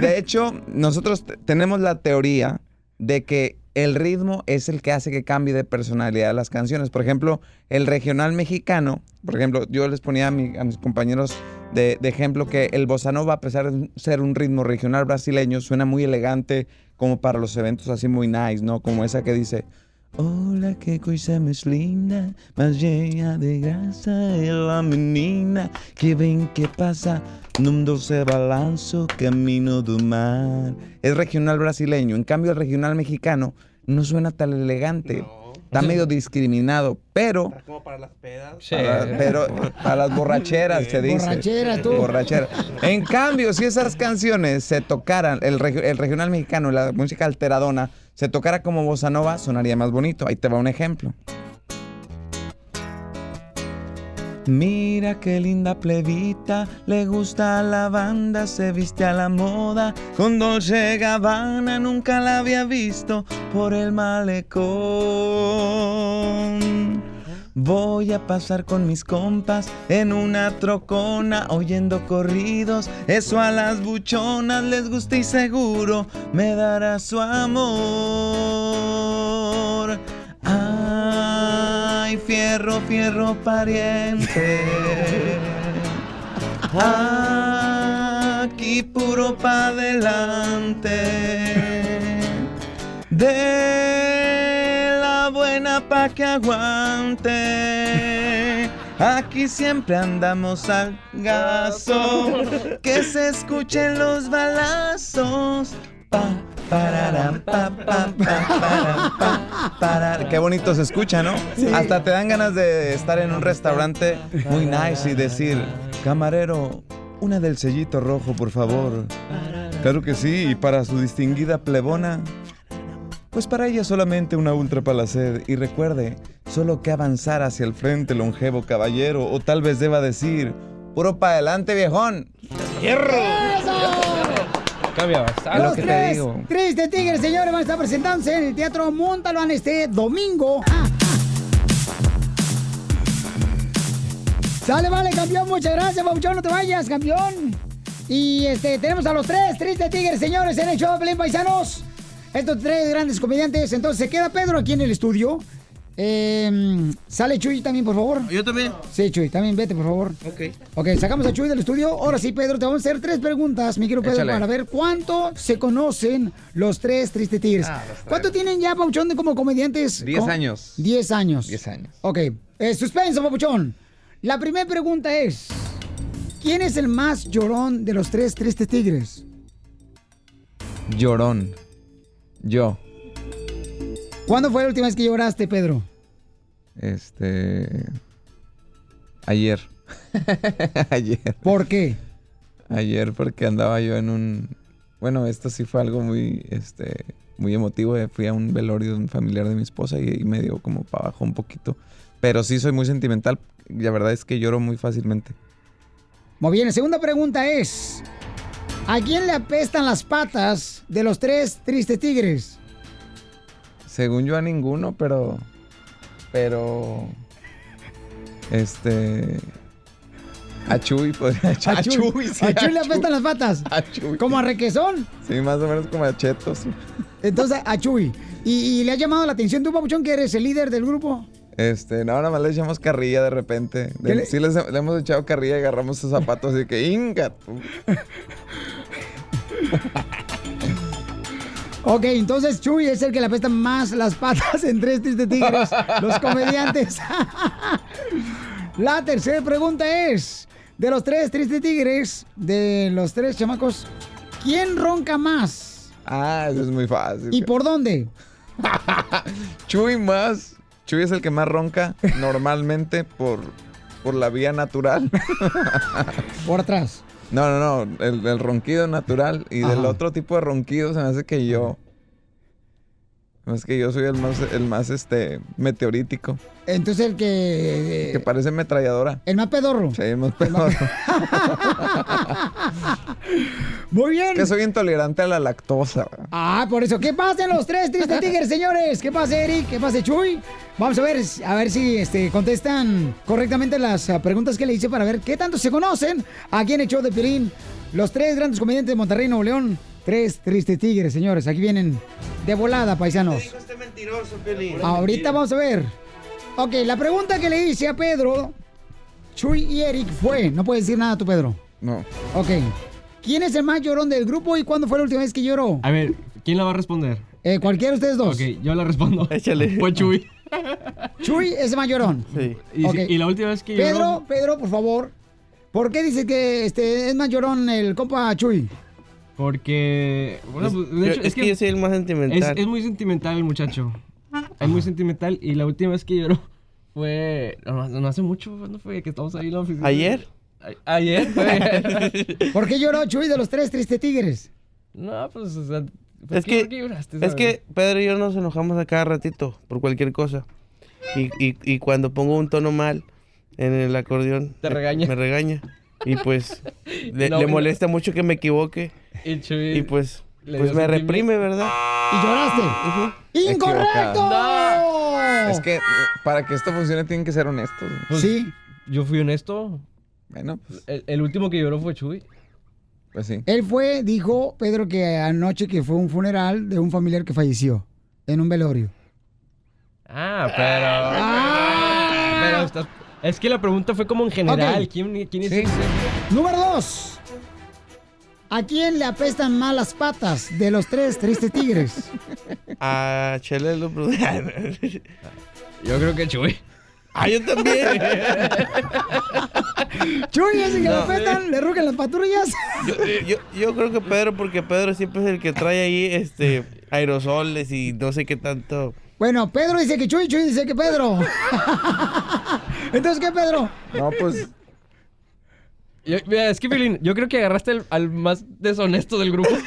de hecho, nosotros tenemos la teoría de que el ritmo es el que hace que cambie de personalidad las canciones. Por ejemplo, el regional mexicano, por ejemplo, yo les ponía a, mi- a mis compañeros de, de ejemplo que el bossa nova, a pesar de ser un ritmo regional brasileño, suena muy elegante como para los eventos así muy nice, ¿no? Como esa que dice... Hola, que coisa mais linda, mas llena de grasa é la menina que ven que pasa num doce balanço camino do mar. Es regional brasileño, en cambio el regional mexicano no suena tan elegante, está medio discriminado, pero Como para las pedas. para- pero a las borracheras se dice. Borrachera, tú. Borrachera. En cambio, si esas canciones se tocaran, el, el regional mexicano, la música alteradona, se tocara como bossa nova, sonaría más bonito. Ahí te va un ejemplo. Mira qué linda plebita, le gusta la banda, se viste a la moda, con Dolce Gabbana nunca la había visto por el malecón. Voy a pasar con mis compas en una trocona oyendo corridos, eso a las buchonas les gusta y seguro me dará su amor. Ay, fierro, fierro pariente. Aquí puro pa' adelante. De buena pa' que aguante. Aquí siempre andamos al gaso. Que se escuchen los balazos. Pa, pararam, pa, pa, pa, pararam, pa, parar. Qué bonito se escucha, ¿no? Hasta te dan ganas de estar en un restaurante muy nice y decir, camarero, una del sellito rojo, por favor. Claro que sí, y para su distinguida plebona, pues para ella solamente una ultra palaced. Y recuerde, solo que avanzar hacia el frente, longevo caballero, o tal vez deba decir, puro para adelante, viejón. ¡Hierro! Cambia bastante. Los lo que te tres digo. Tristes Tigres, señores, van a estar presentándose en el Teatro Montalbán este domingo. Sale, vale, campeón. Muchas gracias, Pauchón. No te vayas, campeón. Y este, tenemos a los tres Tristes Tigres, señores, en el show de Pelín Paisanos. Estos tres grandes comediantes. Entonces, se queda Pedro aquí en el estudio. Eh, sale Chuy también, por favor. Yo también. Sí, Chuy, también vete, por favor. Ok. Ok, sacamos a Chuy del estudio. Ahora sí, Pedro, te vamos a hacer tres preguntas, mi querido Pedro, Échale. para ver cuánto se conocen los tres Tristes Tigres. Ah. ¿Cuánto tienen ya, Papuchón, de como comediantes? Diez años. Diez años. Diez años. Ok, eh, suspenso, Papuchón. La primera pregunta es, ¿quién es el más llorón de los tres Tristes Tigres? Llorón. Yo. ¿Cuándo fue la última vez que lloraste, Pedro? Este. Ayer. [LAUGHS] Ayer. ¿Por qué? Ayer porque andaba yo en un. Bueno, esto sí fue algo muy, este, muy emotivo. eh, Fui a un velorio de un familiar de mi esposa y, y me dio como para abajo un poquito. Pero sí soy muy sentimental. La verdad es que lloro muy fácilmente. Muy bien, la segunda pregunta es, ¿a quién le apestan las patas de los tres Tristes Tigres? Según yo a ninguno, pero. Pero. Este. A Chuy, podría A Chuy, sí, a Chuy le apestan las patas. A Chuy. ¿Como a requesón? Sí, más o menos como a Chetos. Entonces, a Chuy. ¿Y, y le ha llamado la atención tú, Papuchón, que eres el líder del grupo? Este, no, nada más le echamos carrilla de repente. De- ¿Qué le- Sí, les- le hemos echado carrilla y agarramos sus zapatos y que inga. tú". [LAUGHS] Ok, entonces Chuy es el que le apesta más las patas en tres Tristes Tigres, los comediantes. [LAUGHS] la tercera pregunta es, de los tres Tristes Tigres, de los tres chamacos, ¿quién ronca más? Ah, eso es muy fácil. ¿Y por dónde? [LAUGHS] Chuy más. Chuy es el que más ronca [LAUGHS] normalmente por, por la vía natural. [LAUGHS] Por atrás. No, no, no. El, el ronquido natural. Y del otro tipo de ronquido se me hace que yo. Es que yo soy el más, el más este, meteorítico. Entonces el que... Que parece ametralladora. El más pedorro. Sí, el más pedorro. [LAUGHS] Muy bien. Que soy intolerante a la lactosa. Ah, por eso. ¿Qué pasen los tres tristes tigres, señores? ¿Qué pasa, Eric? ¿Qué pasa, Chuy? Vamos a ver, a ver si este, contestan correctamente las ah, preguntas que le hice para ver qué tanto se conocen aquí en el show de Piolín. Los tres grandes comediantes de Monterrey, Nuevo León. Tres tristes tigres, señores. Aquí vienen de volada, paisanos. Este mentiroso. Ahorita vamos a ver. Ok, la pregunta que le hice a Pedro, Chuy y Eric fue, no puedes decir nada tú, Pedro. No. Ok. ¿Quién es el más llorón del grupo y cuándo fue la última vez que lloró? A ver, ¿quién la va a responder? Eh, cualquiera de ustedes dos. Ok, yo la respondo. [LAUGHS] Échale. Fue Chuy. Chuy es el más llorón. Sí. Y, Ok. y la última vez que Pedro, lloró- Pedro, por favor. ¿Por qué dice que este es más llorón el compa Chuy? Porque. Bueno, Es- pues, de yo- hecho, es que yo soy el más sentimental. Es, es muy sentimental el muchacho. Es muy sentimental. Y la última vez que lloró [LAUGHS] fue. No, no hace mucho, ¿cuándo fue? Que estamos ahí en la oficina. ¿Ayer? A- ayer fue. [LAUGHS] ¿Por qué lloró Chuy de los tres tristes tigres? no, pues, o sea. ¿por Es qué- que, por qué lloraste, es que Pedro y yo nos enojamos a cada ratito por cualquier cosa. Y, y, y cuando pongo un tono mal en el acordeón, Te me- regaña. Me regaña. Y pues [LAUGHS] le, No, le no. molesta mucho que me equivoque. Y Chuy. Y pues, pues me reprime, ¿verdad? ¿Y lloraste? ¡Incorrecto! Es que para que esto funcione tienen que ser honestos. Pues, Sí. Yo fui honesto. Bueno, pues, El, el último que lloró fue Chuy. pues sí. Él fue, dijo Pedro que anoche que fue un funeral de un familiar que falleció en un velorio. Ah, pero. Pero estás- Es que la pregunta fue como en general. Ok. ¿Quién, quién es Sí. ese? Número dos. ¿A quién le apestan más las patas de los tres tristes tigres? [LAUGHS] A Chele lo [LAUGHS] Yo creo que Chuy. Ah, yo también. [LAUGHS] Chuy, ese que le No. apestan, le rugen las patrullas. Yo, yo, yo creo que Pedro, porque Pedro siempre es el que trae ahí este aerosoles y no sé qué tanto. Bueno, Pedro dice que Chuy, Chuy dice que Pedro. Entonces, ¿qué, Pedro? No, pues Yo- mira, es que, yo creo que agarraste al, al más deshonesto del grupo. [LAUGHS]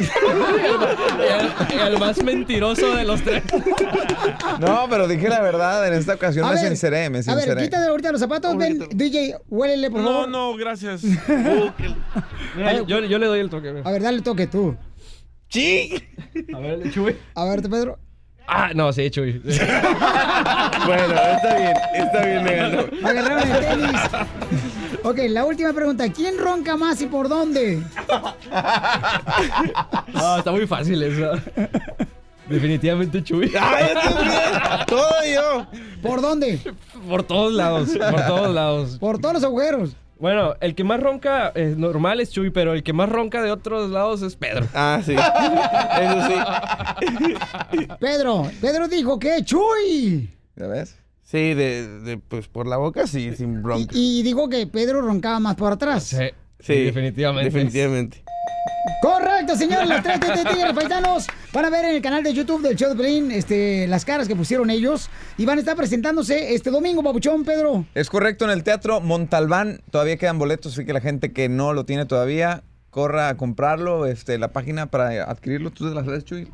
y, al, y al más mentiroso de los tres. No, pero dije la verdad, en esta ocasión A me ver, sinceré, me A ver, quítate ahorita los zapatos. Ven, DJ, huélele, por No, favor. no, gracias. [LAUGHS] Mira, yo, yo le doy el toque. A ver, dale toque tú. ¡Sí! A ver, Chuy. A verte, Pedro. Ah, no, sí, Chuy. [LAUGHS] Bueno, está bien, está bien, me ganó. Agarraron el tenis. Ok, la última pregunta. ¿Quién ronca más y por dónde? [LAUGHS] No, está muy fácil eso. Definitivamente Chuy. [LAUGHS] ¡Ah, yo también! ¡Todo yo! ¿Por dónde? Por todos lados, por todos lados. Por todos los agujeros. Bueno, el que más ronca eh, normal es Chuy, pero el que más ronca de otros lados es Pedro. Ah, sí. Eso sí. Pedro, Pedro dijo que Chuy. ¿Ya ves? Sí, de, de, pues por la boca sí, sin bronca. Y dijo que Pedro roncaba más por atrás. Sí, Sí, definitivamente. Definitivamente. Correcto, señores, los tres de Tigres Paisanos van a ver en el canal de YouTube del show de Pelín este, las caras que pusieron ellos y van a estar presentándose este domingo, Papuchón, Pedro. Es correcto, en el Teatro Montalbán todavía quedan boletos, así que la gente que no lo tiene todavía, corra a comprarlo, este, la página para adquirirlo. ¿Tú te la sabes, Chuy?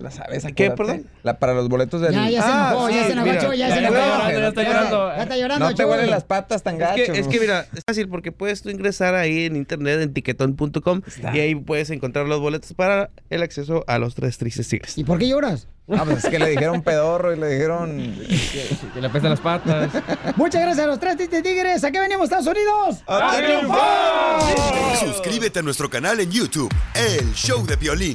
¿Te la sabes? ¿Qué, acuérdate. perdón? La, para los boletos del... Ya, ya se enojó, ya se enojó, Chuy, ya se ya enojó. está llorando, ya está llorando. Ya está llorando, No te huelen las patas tan Es que, es que mira, es fácil porque puedes tú ingresar ahí en internet en tiquetón.com y ahí puedes encontrar los boletos para el acceso a los tres tristes tigres. ¿Y por qué lloras? Ah, pues es que le dijeron pedorro y le dijeron... Que le apestan las patas. Muchas gracias a los tres de Tigres. ¿A qué venimos, Estados Unidos? ¡A triunfar! Suscríbete a nuestro canal en YouTube, El Show de Violín.